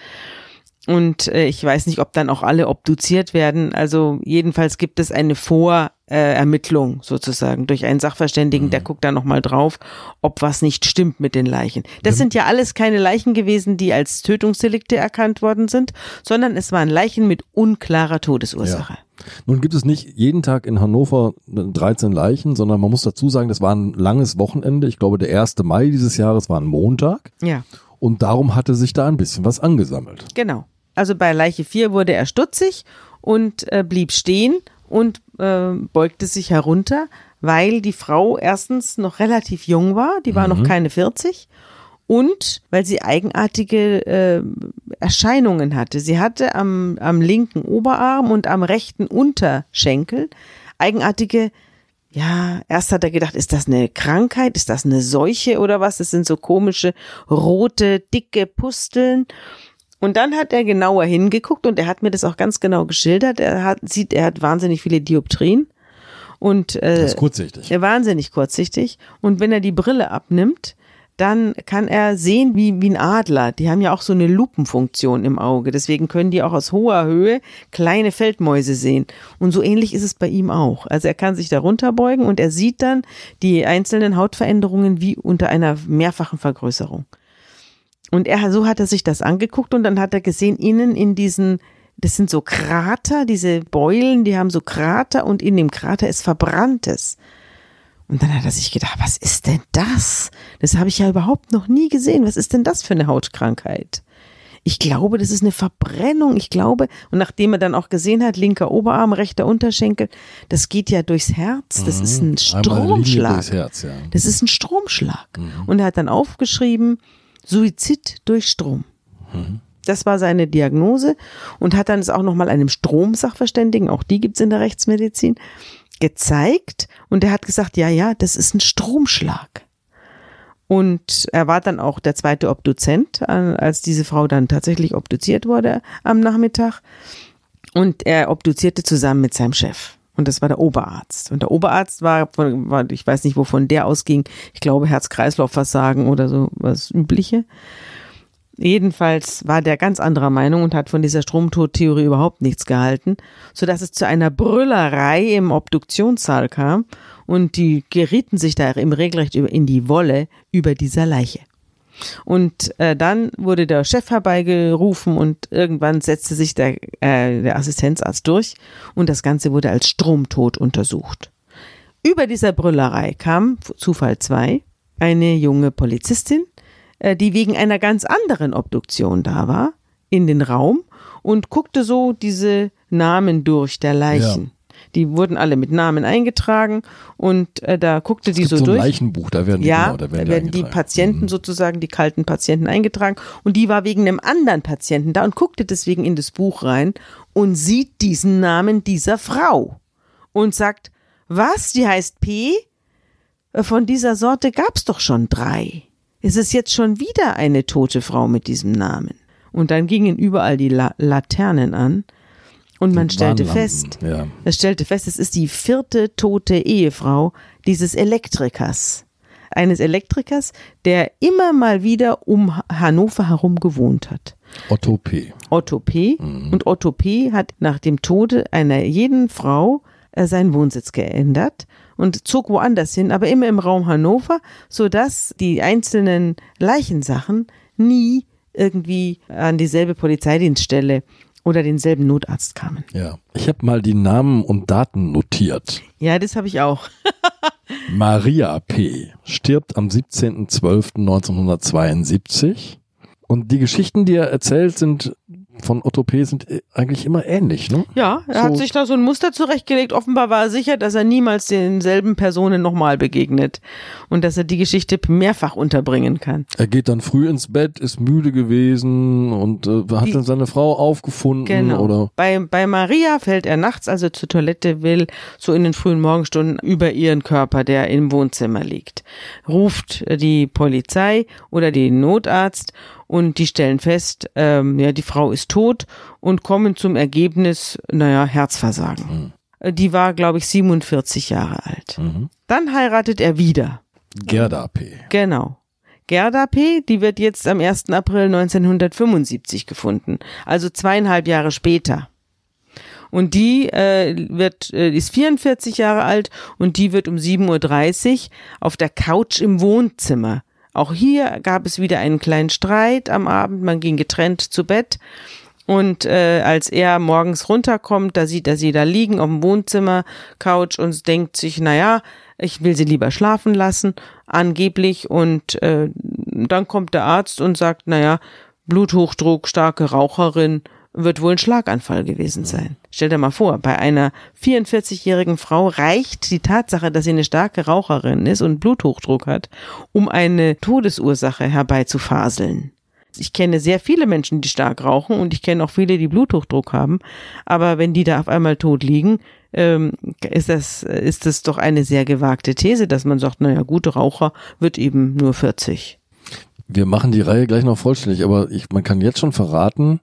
Und äh, ich weiß nicht, ob dann auch alle obduziert werden. Also jedenfalls gibt es eine Vorermittlung äh, sozusagen durch einen Sachverständigen, mhm. der guckt da nochmal drauf, ob was nicht stimmt mit den Leichen. Das mhm. sind ja alles keine Leichen gewesen, die als Tötungsdelikte erkannt worden sind, sondern es waren Leichen mit unklarer Todesursache. Ja. Nun gibt es nicht jeden Tag in Hannover 13 Leichen, sondern man muss dazu sagen, das war ein langes Wochenende. Ich glaube, der 1. Mai dieses Jahres war ein Montag. Ja. Und darum hatte sich da ein bisschen was angesammelt. Genau. Also bei Leiche 4 wurde er stutzig und äh, blieb stehen und äh, beugte sich herunter, weil die Frau erstens noch relativ jung war, die war mhm. noch keine 40 und weil sie eigenartige äh, Erscheinungen hatte. Sie hatte am, am linken Oberarm und am rechten Unterschenkel eigenartige ja, erst hat er gedacht, ist das eine Krankheit, ist das eine Seuche oder was? Das sind so komische, rote, dicke Pusteln. Und dann hat er genauer hingeguckt und er hat mir das auch ganz genau geschildert. Er hat, sieht, er hat wahnsinnig viele Dioptrien. Und, äh, das ist kurzsichtig. Wahnsinnig kurzsichtig. Und wenn er die Brille abnimmt, dann kann er sehen wie, wie ein Adler. Die haben ja auch so eine Lupenfunktion im Auge. Deswegen können die auch aus hoher Höhe kleine Feldmäuse sehen. Und so ähnlich ist es bei ihm auch. Also er kann sich da runterbeugen und er sieht dann die einzelnen Hautveränderungen wie unter einer mehrfachen Vergrößerung. Und er, so hat er sich das angeguckt und dann hat er gesehen, innen in diesen, das sind so Krater, diese Beulen, die haben so Krater und in dem Krater ist Verbranntes. Und dann hat er sich gedacht, was ist denn das? Das habe ich ja überhaupt noch nie gesehen. Was ist denn das für eine Hautkrankheit? Ich glaube, das ist eine Verbrennung. Ich glaube, und nachdem er dann auch gesehen hat, linker Oberarm, rechter Unterschenkel, das geht ja durchs Herz. Das mhm. ist ein Stromschlag. Herz, ja. Das ist ein Stromschlag. Mhm. Und er hat dann aufgeschrieben, Suizid durch Strom. Mhm. Das war seine Diagnose und hat dann es auch nochmal einem Stromsachverständigen, auch die gibt's in der Rechtsmedizin, gezeigt und er hat gesagt, ja, ja, das ist ein Stromschlag. Und er war dann auch der zweite Obduzent, als diese Frau dann tatsächlich obduziert wurde am Nachmittag. Und er obduzierte zusammen mit seinem Chef. Und das war der Oberarzt. Und der Oberarzt war, war ich weiß nicht, wovon der ausging. Ich glaube, Herz-Kreislauf-Versagen oder so was Übliche. Jedenfalls war der ganz anderer Meinung und hat von dieser Stromtodtheorie überhaupt nichts gehalten, so dass es zu einer Brüllerei im Obduktionssaal kam und die gerieten sich da im Regelrecht in die Wolle über dieser Leiche. Und äh, dann wurde der Chef herbeigerufen und irgendwann setzte sich der, äh, der Assistenzarzt durch und das Ganze wurde als Stromtod untersucht. Über dieser Brüllerei kam, Zufall 2, eine junge Polizistin, äh, die wegen einer ganz anderen Obduktion da war, in den Raum und guckte so diese Namen durch der Leichen. Ja. Die wurden alle mit Namen eingetragen und äh, da guckte es die so, so ein durch. Leichenbuch, da werden die, ja, genau, da werden, da werden die, die Patienten mhm. sozusagen, die kalten Patienten eingetragen und die war wegen einem anderen Patienten da und guckte deswegen in das Buch rein und sieht diesen Namen dieser Frau und sagt, was, die heißt P? Äh, von dieser Sorte gab's doch schon drei ist es jetzt schon wieder eine tote Frau mit diesem Namen. Und dann gingen überall die La Laternen an und man stellte fest, ja. es stellte fest, es ist die vierte tote Ehefrau dieses Elektrikers. Eines Elektrikers, der immer mal wieder um Hannover herum gewohnt hat. Otto P. Otto P. Mhm. Und Otto P. hat nach dem Tode einer jeden Frau äh, seinen Wohnsitz geändert und zog woanders hin, aber immer im Raum Hannover, so dass die einzelnen Leichensachen nie irgendwie an dieselbe Polizeidienststelle oder denselben Notarzt kamen. Ja, ich habe mal die Namen und Daten notiert. Ja, das habe ich auch. Maria P. stirbt am 17.12.1972. Und die Geschichten, die er erzählt, sind von Otto P. sind äh, eigentlich immer ähnlich, ne? Ja, er so. hat sich da so ein Muster zurechtgelegt. Offenbar war er sicher, dass er niemals denselben Personen nochmal begegnet und dass er die Geschichte mehrfach unterbringen kann. Er geht dann früh ins Bett, ist müde gewesen und äh, hat die, dann seine Frau aufgefunden genau. oder? Bei, bei Maria fällt er nachts, also zur Toilette will, so in den frühen Morgenstunden über ihren Körper, der im Wohnzimmer liegt. Ruft die Polizei oder den Notarzt und die stellen fest, ähm, ja, die Frau ist tot und kommen zum Ergebnis, naja, Herzversagen. Mhm. Die war, glaube ich, 47 Jahre alt. Mhm. Dann heiratet er wieder. Gerda P. Genau. Gerda P., die wird jetzt am 1. April 1975 gefunden, also zweieinhalb Jahre später. Und die äh, wird, äh, ist 44 Jahre alt und die wird um 7.30 Uhr auf der Couch im Wohnzimmer auch hier gab es wieder einen kleinen Streit am Abend, man ging getrennt zu Bett. Und äh, als er morgens runterkommt, da sieht er sie da liegen auf dem Wohnzimmer-Couch und denkt sich, naja, ich will sie lieber schlafen lassen, angeblich. Und äh, dann kommt der Arzt und sagt, naja, Bluthochdruck, starke Raucherin, wird wohl ein Schlaganfall gewesen sein. Stell dir mal vor, bei einer 44-jährigen Frau reicht die Tatsache, dass sie eine starke Raucherin ist und Bluthochdruck hat, um eine Todesursache herbeizufaseln. Ich kenne sehr viele Menschen, die stark rauchen und ich kenne auch viele, die Bluthochdruck haben. Aber wenn die da auf einmal tot liegen, ähm, ist das, ist das doch eine sehr gewagte These, dass man sagt, naja, gute Raucher wird eben nur 40. Wir machen die Reihe gleich noch vollständig, aber ich, man kann jetzt schon verraten,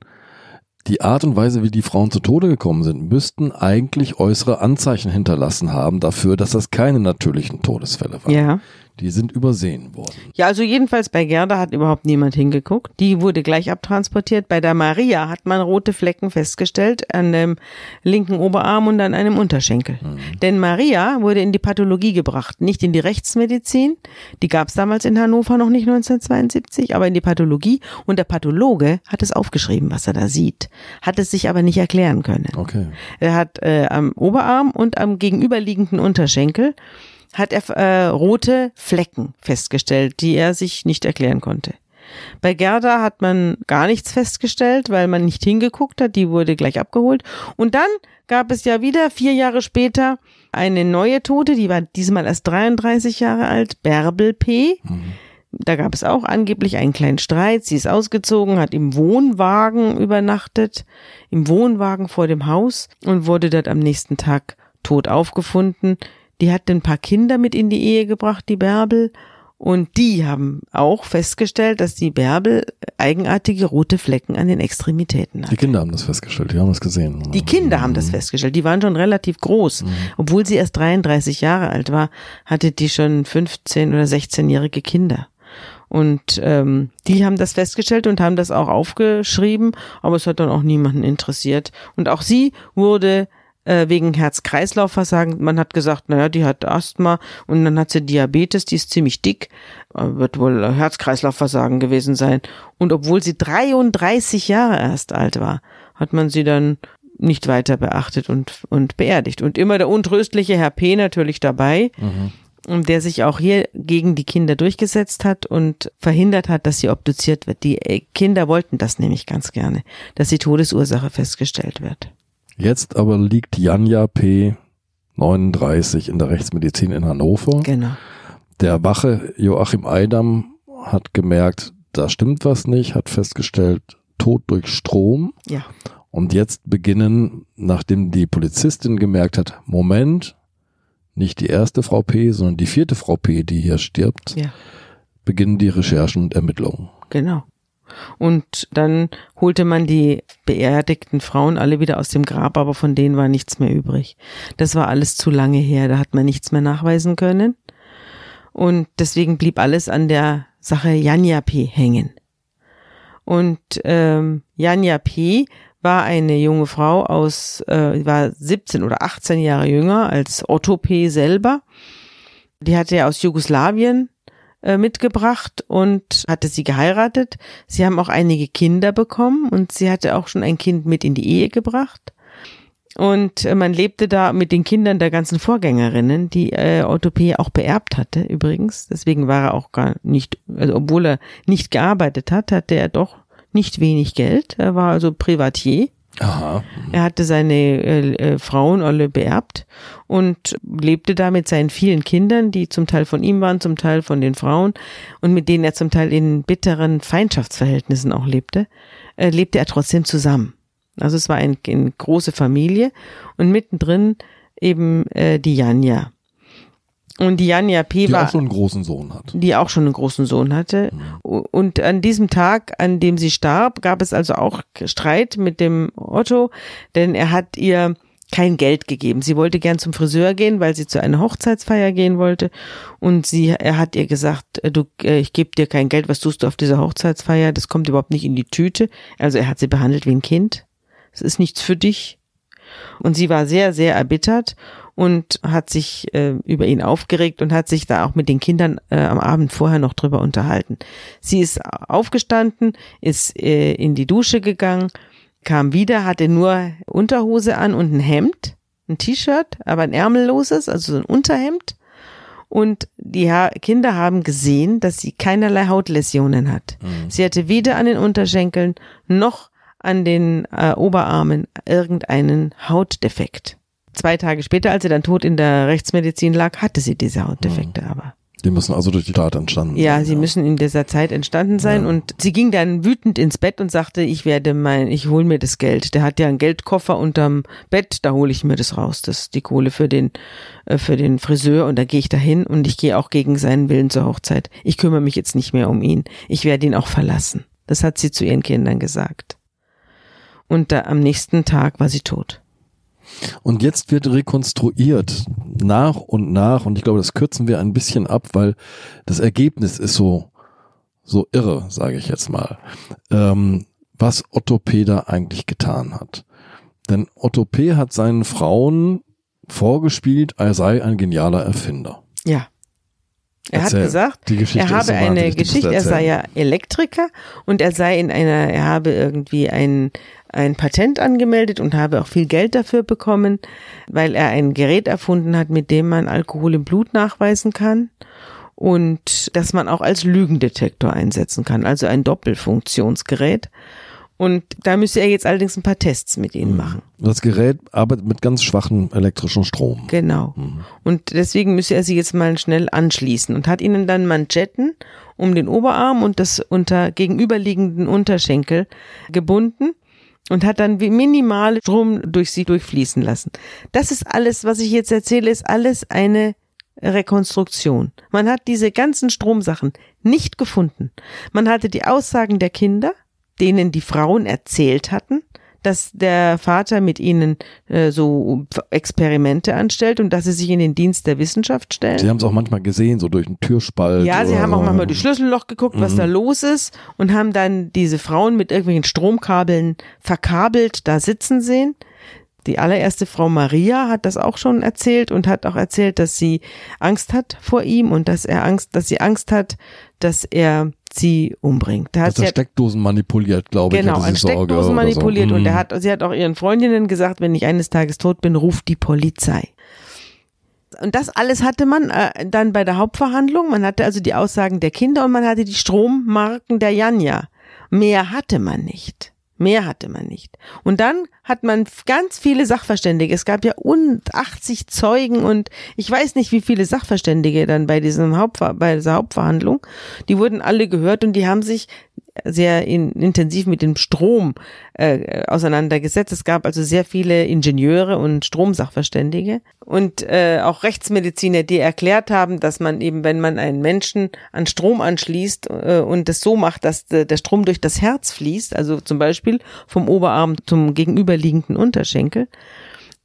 die Art und Weise, wie die Frauen zu Tode gekommen sind, müssten eigentlich äußere Anzeichen hinterlassen haben dafür, dass das keine natürlichen Todesfälle waren. Ja. Die sind übersehen worden. Ja, also jedenfalls bei Gerda hat überhaupt niemand hingeguckt. Die wurde gleich abtransportiert. Bei der Maria hat man rote Flecken festgestellt an dem linken Oberarm und an einem Unterschenkel. Mhm. Denn Maria wurde in die Pathologie gebracht, nicht in die Rechtsmedizin. Die gab es damals in Hannover noch nicht 1972, aber in die Pathologie. Und der Pathologe hat es aufgeschrieben, was er da sieht, hat es sich aber nicht erklären können. Okay. Er hat äh, am Oberarm und am gegenüberliegenden Unterschenkel hat er äh, rote Flecken festgestellt, die er sich nicht erklären konnte. Bei Gerda hat man gar nichts festgestellt, weil man nicht hingeguckt hat, die wurde gleich abgeholt. Und dann gab es ja wieder vier Jahre später eine neue Tote, die war diesmal erst 33 Jahre alt, Bärbel P. Mhm. Da gab es auch angeblich einen kleinen Streit. Sie ist ausgezogen, hat im Wohnwagen übernachtet, im Wohnwagen vor dem Haus und wurde dort am nächsten Tag tot aufgefunden. Die hat ein paar Kinder mit in die Ehe gebracht, die Bärbel. Und die haben auch festgestellt, dass die Bärbel eigenartige rote Flecken an den Extremitäten hat. Die Kinder haben das festgestellt, die haben das gesehen. Die Kinder haben das mhm. festgestellt, die waren schon relativ groß. Mhm. Obwohl sie erst 33 Jahre alt war, hatte die schon 15 oder 16-jährige Kinder. Und ähm, die haben das festgestellt und haben das auch aufgeschrieben, aber es hat dann auch niemanden interessiert. Und auch sie wurde äh, wegen Herz-Kreislauf-Versagen. Man hat gesagt, naja, die hat Asthma und dann hat sie Diabetes, die ist ziemlich dick, äh, wird wohl Herz-Kreislauf-Versagen gewesen sein. Und obwohl sie 33 Jahre erst alt war, hat man sie dann nicht weiter beachtet und, und beerdigt. Und immer der untröstliche Herr P. natürlich dabei. Mhm der sich auch hier gegen die Kinder durchgesetzt hat und verhindert hat, dass sie obduziert wird. Die äh, Kinder wollten das nämlich ganz gerne, dass die Todesursache festgestellt wird. Jetzt aber liegt Janja P. 39 in der Rechtsmedizin in Hannover. Genau. Der Wache Joachim Eidam hat gemerkt, da stimmt was nicht, hat festgestellt, Tod durch Strom. Ja. Und jetzt beginnen, nachdem die Polizistin gemerkt hat, Moment, nicht die erste Frau P, sondern die vierte Frau P, die hier stirbt, ja. beginnen die Recherchen und Ermittlungen. Genau. Und dann holte man die beerdigten Frauen alle wieder aus dem Grab, aber von denen war nichts mehr übrig. Das war alles zu lange her, da hat man nichts mehr nachweisen können. Und deswegen blieb alles an der Sache Janja P. hängen. Und ähm, Janja P. war eine junge Frau aus, äh, war 17 oder 18 Jahre jünger als Otto P. selber. Die hatte ja aus Jugoslawien mitgebracht und hatte sie geheiratet. Sie haben auch einige Kinder bekommen und sie hatte auch schon ein Kind mit in die Ehe gebracht. Und äh, man lebte da mit den Kindern der ganzen Vorgängerinnen, die äh, Otto P. auch beerbt hatte übrigens. Deswegen war er auch gar nicht, also obwohl er nicht gearbeitet hat, hatte er doch nicht wenig Geld. Er war also Privatier. Aha. Er hatte seine äh, äh, Frauen alle beerbt und lebte da mit seinen vielen Kindern, die zum Teil von ihm waren, zum Teil von den Frauen und mit denen er zum Teil in bitteren Feindschaftsverhältnissen auch lebte, äh, lebte er trotzdem zusammen. Also es war ein, eine große Familie und mittendrin eben äh, die Janja. Und die Janja P. Die war, auch schon einen großen Sohn hat. Die auch schon einen großen Sohn hatte. Mhm. Und an diesem Tag, an dem sie starb, gab es also auch Streit mit dem Otto, denn er hat ihr kein Geld gegeben. Sie wollte gern zum Friseur gehen, weil sie zu einer Hochzeitsfeier gehen wollte. Und sie, er hat ihr gesagt, äh, du, äh, ich gebe dir kein Geld, was tust du auf dieser Hochzeitsfeier? Das kommt überhaupt nicht in die Tüte. Also er hat sie behandelt wie ein Kind. Es ist nichts für dich. Und sie war sehr, sehr erbittert und hat sich äh, über ihn aufgeregt und hat sich da auch mit den Kindern äh, am Abend vorher noch drüber unterhalten. Sie ist aufgestanden, ist äh, in die Dusche gegangen, kam wieder, hatte nur Unterhose an und ein Hemd, ein T-Shirt, aber ein ärmelloses, also so ein Unterhemd. Und die ha Kinder haben gesehen, dass sie keinerlei Hautläsionen hat. Mhm. Sie hatte weder an den Unterschenkeln noch an den äh, Oberarmen irgendeinen Hautdefekt. Zwei Tage später, als sie dann tot in der Rechtsmedizin lag, hatte sie diese Hautdefekte Mhm. aber. Die müssen also durch die Tat entstanden Ja, sein. sie müssen in dieser Zeit entstanden sein Ja. und sie ging dann wütend ins Bett und sagte, ich werde mein, ich hole mir das Geld. Der hat ja einen Geldkoffer unterm Bett, da hole ich mir das raus, das ist die Kohle für den äh, für den Friseur und da gehe ich dahin und ich gehe auch gegen seinen Willen zur Hochzeit. Ich kümmere mich jetzt nicht mehr um ihn. Ich werde ihn auch verlassen. Das hat sie zu ihren Kindern gesagt. Und da, am nächsten Tag war sie tot. Und jetzt wird rekonstruiert nach und nach und ich glaube, das kürzen wir ein bisschen ab, weil das Ergebnis ist so so irre, sage ich jetzt mal, ähm, was Otto P. da eigentlich getan hat. Denn Otto P. hat seinen Frauen vorgespielt, er sei ein genialer Erfinder. Ja. Er Erzähl. hat gesagt, er ist so habe eine Geschichte, er sei ja Elektriker und er sei in einer, er habe irgendwie ein, ein Patent angemeldet und habe auch viel Geld dafür bekommen, weil er ein Gerät erfunden hat, mit dem man Alkohol im Blut nachweisen kann und das man auch als Lügendetektor einsetzen kann, also ein Doppelfunktionsgerät. Und da müsste er jetzt allerdings ein paar Tests mit ihnen machen. Das Gerät arbeitet mit ganz schwachem elektrischen Strom. Genau. Und deswegen müsse er sie jetzt mal schnell anschließen und hat ihnen dann Manschetten um den Oberarm und das unter gegenüberliegenden Unterschenkel gebunden und hat dann minimal Strom durch sie durchfließen lassen. Das ist alles, was ich jetzt erzähle, ist alles eine Rekonstruktion. Man hat diese ganzen Stromsachen nicht gefunden. Man hatte die Aussagen der Kinder, denen die Frauen erzählt hatten, dass der Vater mit ihnen äh, so Experimente anstellt und dass sie sich in den Dienst der Wissenschaft stellen. Sie haben es auch manchmal gesehen, so durch einen Türspalt. Ja, sie haben auch manchmal durch Schlüsselloch geguckt, was Mhm. da los ist und haben dann diese Frauen mit irgendwelchen Stromkabeln verkabelt da sitzen sehen. Die allererste Frau Maria hat das auch schon erzählt und hat auch erzählt, dass sie Angst hat vor ihm und dass er Angst, dass sie Angst hat, dass er sie umbringt. Da hat sie er Steckdosen manipuliert, glaube ich. Genau, an sie Sorge Steckdosen oder manipuliert so. und er Mhm. hat, sie hat auch ihren Freundinnen gesagt, wenn ich eines Tages tot bin, ruft die Polizei. Und das alles hatte man äh, dann bei der Hauptverhandlung. Man hatte also die Aussagen der Kinder und man hatte die Strommarken der Janja. Mehr hatte man nicht. Mehr hatte man nicht. Und dann hat man ganz viele Sachverständige. Es gab ja und 80 Zeugen und ich weiß nicht, wie viele Sachverständige dann bei diesem Hauptver bei dieser Hauptverhandlung. Die wurden alle gehört und die haben sich sehr in, intensiv mit dem Strom äh, auseinandergesetzt. Es gab also sehr viele Ingenieure und Stromsachverständige und äh, auch Rechtsmediziner, die erklärt haben, dass man eben, wenn man einen Menschen an Strom anschließt äh, und das so macht, dass de, der Strom durch das Herz fließt, also zum Beispiel vom Oberarm zum gegenüberliegenden Unterschenkel,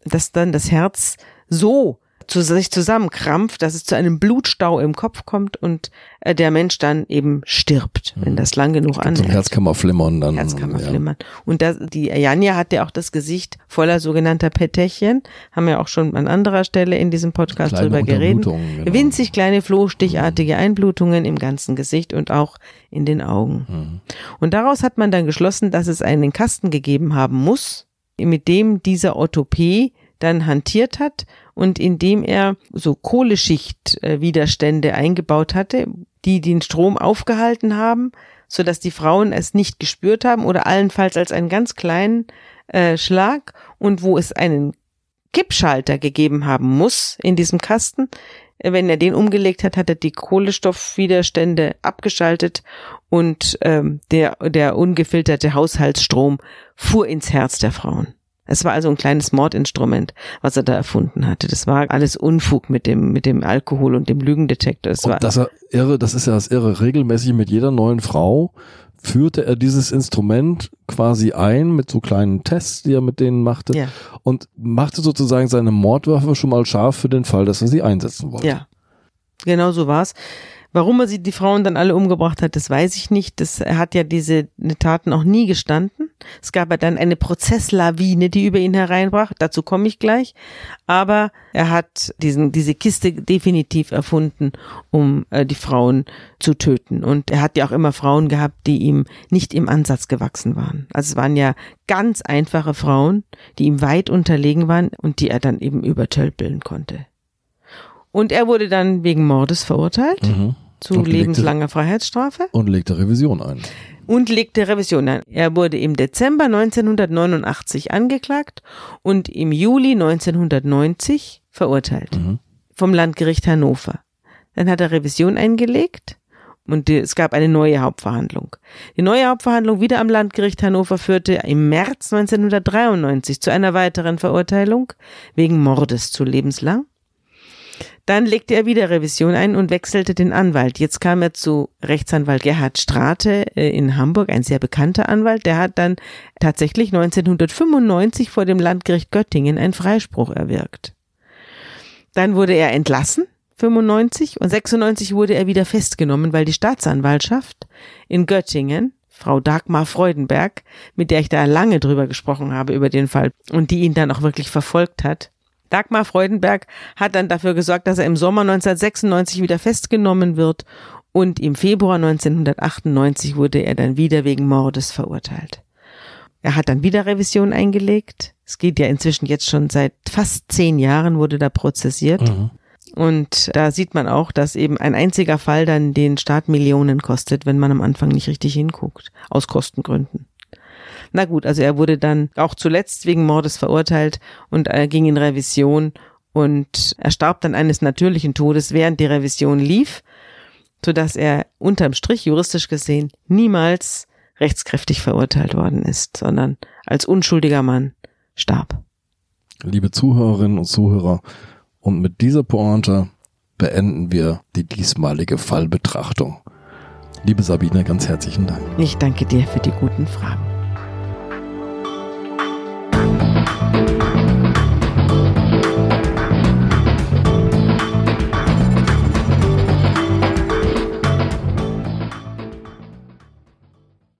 dass dann das Herz so zu sich zusammenkrampft, dass es zu einem Blutstau im Kopf kommt und äh, der Mensch dann eben stirbt, wenn das lang genug Zum anhält. Herzkammerflimmern dann. Herzkammerflimmern. Und das, die Janja hat ja auch das Gesicht voller sogenannter Petechien, haben wir auch schon an anderer Stelle in diesem Podcast Kleine drüber geredet. Genau. Winzig kleine flohstichartige Einblutungen im ganzen Gesicht und auch in den Augen. Mhm. Und daraus hat man dann geschlossen, dass es einen Kasten gegeben haben muss, mit dem dieser Otto dann hantiert hat und in dem er so Kohleschichtwiderstände eingebaut hatte, die den Strom aufgehalten haben, so dass die Frauen es nicht gespürt haben oder allenfalls als einen ganz kleinen äh, Schlag und wo es einen Kippschalter gegeben haben muss in diesem Kasten. Äh, Wenn er den umgelegt hat, hat er die Kohlenstoffwiderstände abgeschaltet und ähm, der, der ungefilterte Haushaltsstrom fuhr ins Herz der Frauen. Es war also ein kleines Mordinstrument, was er da erfunden hatte. Das war alles Unfug mit dem, mit dem Alkohol und dem Lügendetektor. Es war, Und dass er irre, das ist ja das Irre, regelmäßig mit jeder neuen Frau führte er dieses Instrument quasi ein mit so kleinen Tests, die er mit denen machte ja, und machte sozusagen seine Mordwaffe schon mal scharf für den Fall, dass er sie einsetzen wollte. ja. Genau so war's. Warum er sie, die Frauen dann alle umgebracht hat, das weiß ich nicht. Das, er hat ja diese Taten auch nie gestanden. Es gab ja dann eine Prozesslawine, die über ihn hereinbrach. Dazu komme ich gleich. Aber er hat diesen, diese Kiste definitiv erfunden, um äh, die Frauen zu töten. Und er hat ja auch immer Frauen gehabt, die ihm nicht im Ansatz gewachsen waren. Also es waren ja ganz einfache Frauen, die ihm weit unterlegen waren und die er dann eben übertölpeln konnte. Und er wurde dann wegen Mordes verurteilt Mhm. Zu lebenslanger Freiheitsstrafe. Und legte Revision ein. und legte Revision ein. Er wurde im Dezember 1989 angeklagt und im Juli 1990 verurteilt mhm. vom Landgericht Hannover. Dann hat er Revision eingelegt und es gab eine neue Hauptverhandlung. Die neue Hauptverhandlung wieder am Landgericht Hannover führte im März 1993 zu einer weiteren Verurteilung wegen Mordes zu lebenslang. Dann legte er wieder Revision ein und wechselte den Anwalt. Jetzt kam er zu Rechtsanwalt Gerhard Strate äh, in Hamburg, ein sehr bekannter Anwalt. Der hat dann tatsächlich 1995 vor dem Landgericht Göttingen einen Freispruch erwirkt. Dann wurde er entlassen 95 und 96 wurde er wieder festgenommen, weil die Staatsanwaltschaft in Göttingen, Frau Dagmar Freudenberg, mit der ich da lange drüber gesprochen habe über den Fall und die ihn dann auch wirklich verfolgt hat. Dagmar Freudenberg hat dann dafür gesorgt, dass er im Sommer 1996 wieder festgenommen wird und im Februar 1998 wurde er dann wieder wegen Mordes verurteilt. Er hat dann wieder Revision eingelegt. Es geht ja inzwischen jetzt schon seit fast zehn Jahren wurde da prozessiert. Mhm. Und da sieht man auch, dass eben ein einziger Fall dann den Staat Millionen kostet, wenn man am Anfang nicht richtig hinguckt, aus Kostengründen. Na gut, also er wurde dann auch zuletzt wegen Mordes verurteilt und er ging in Revision und er starb dann eines natürlichen Todes, während die Revision lief, so dass er unterm Strich juristisch gesehen niemals rechtskräftig verurteilt worden ist, sondern als unschuldiger Mann starb. Liebe Zuhörerinnen und Zuhörer, und mit dieser Pointe beenden wir die diesmalige Fallbetrachtung. Liebe Sabine, ganz herzlichen Dank. Ich danke dir für die guten Fragen. Thank you.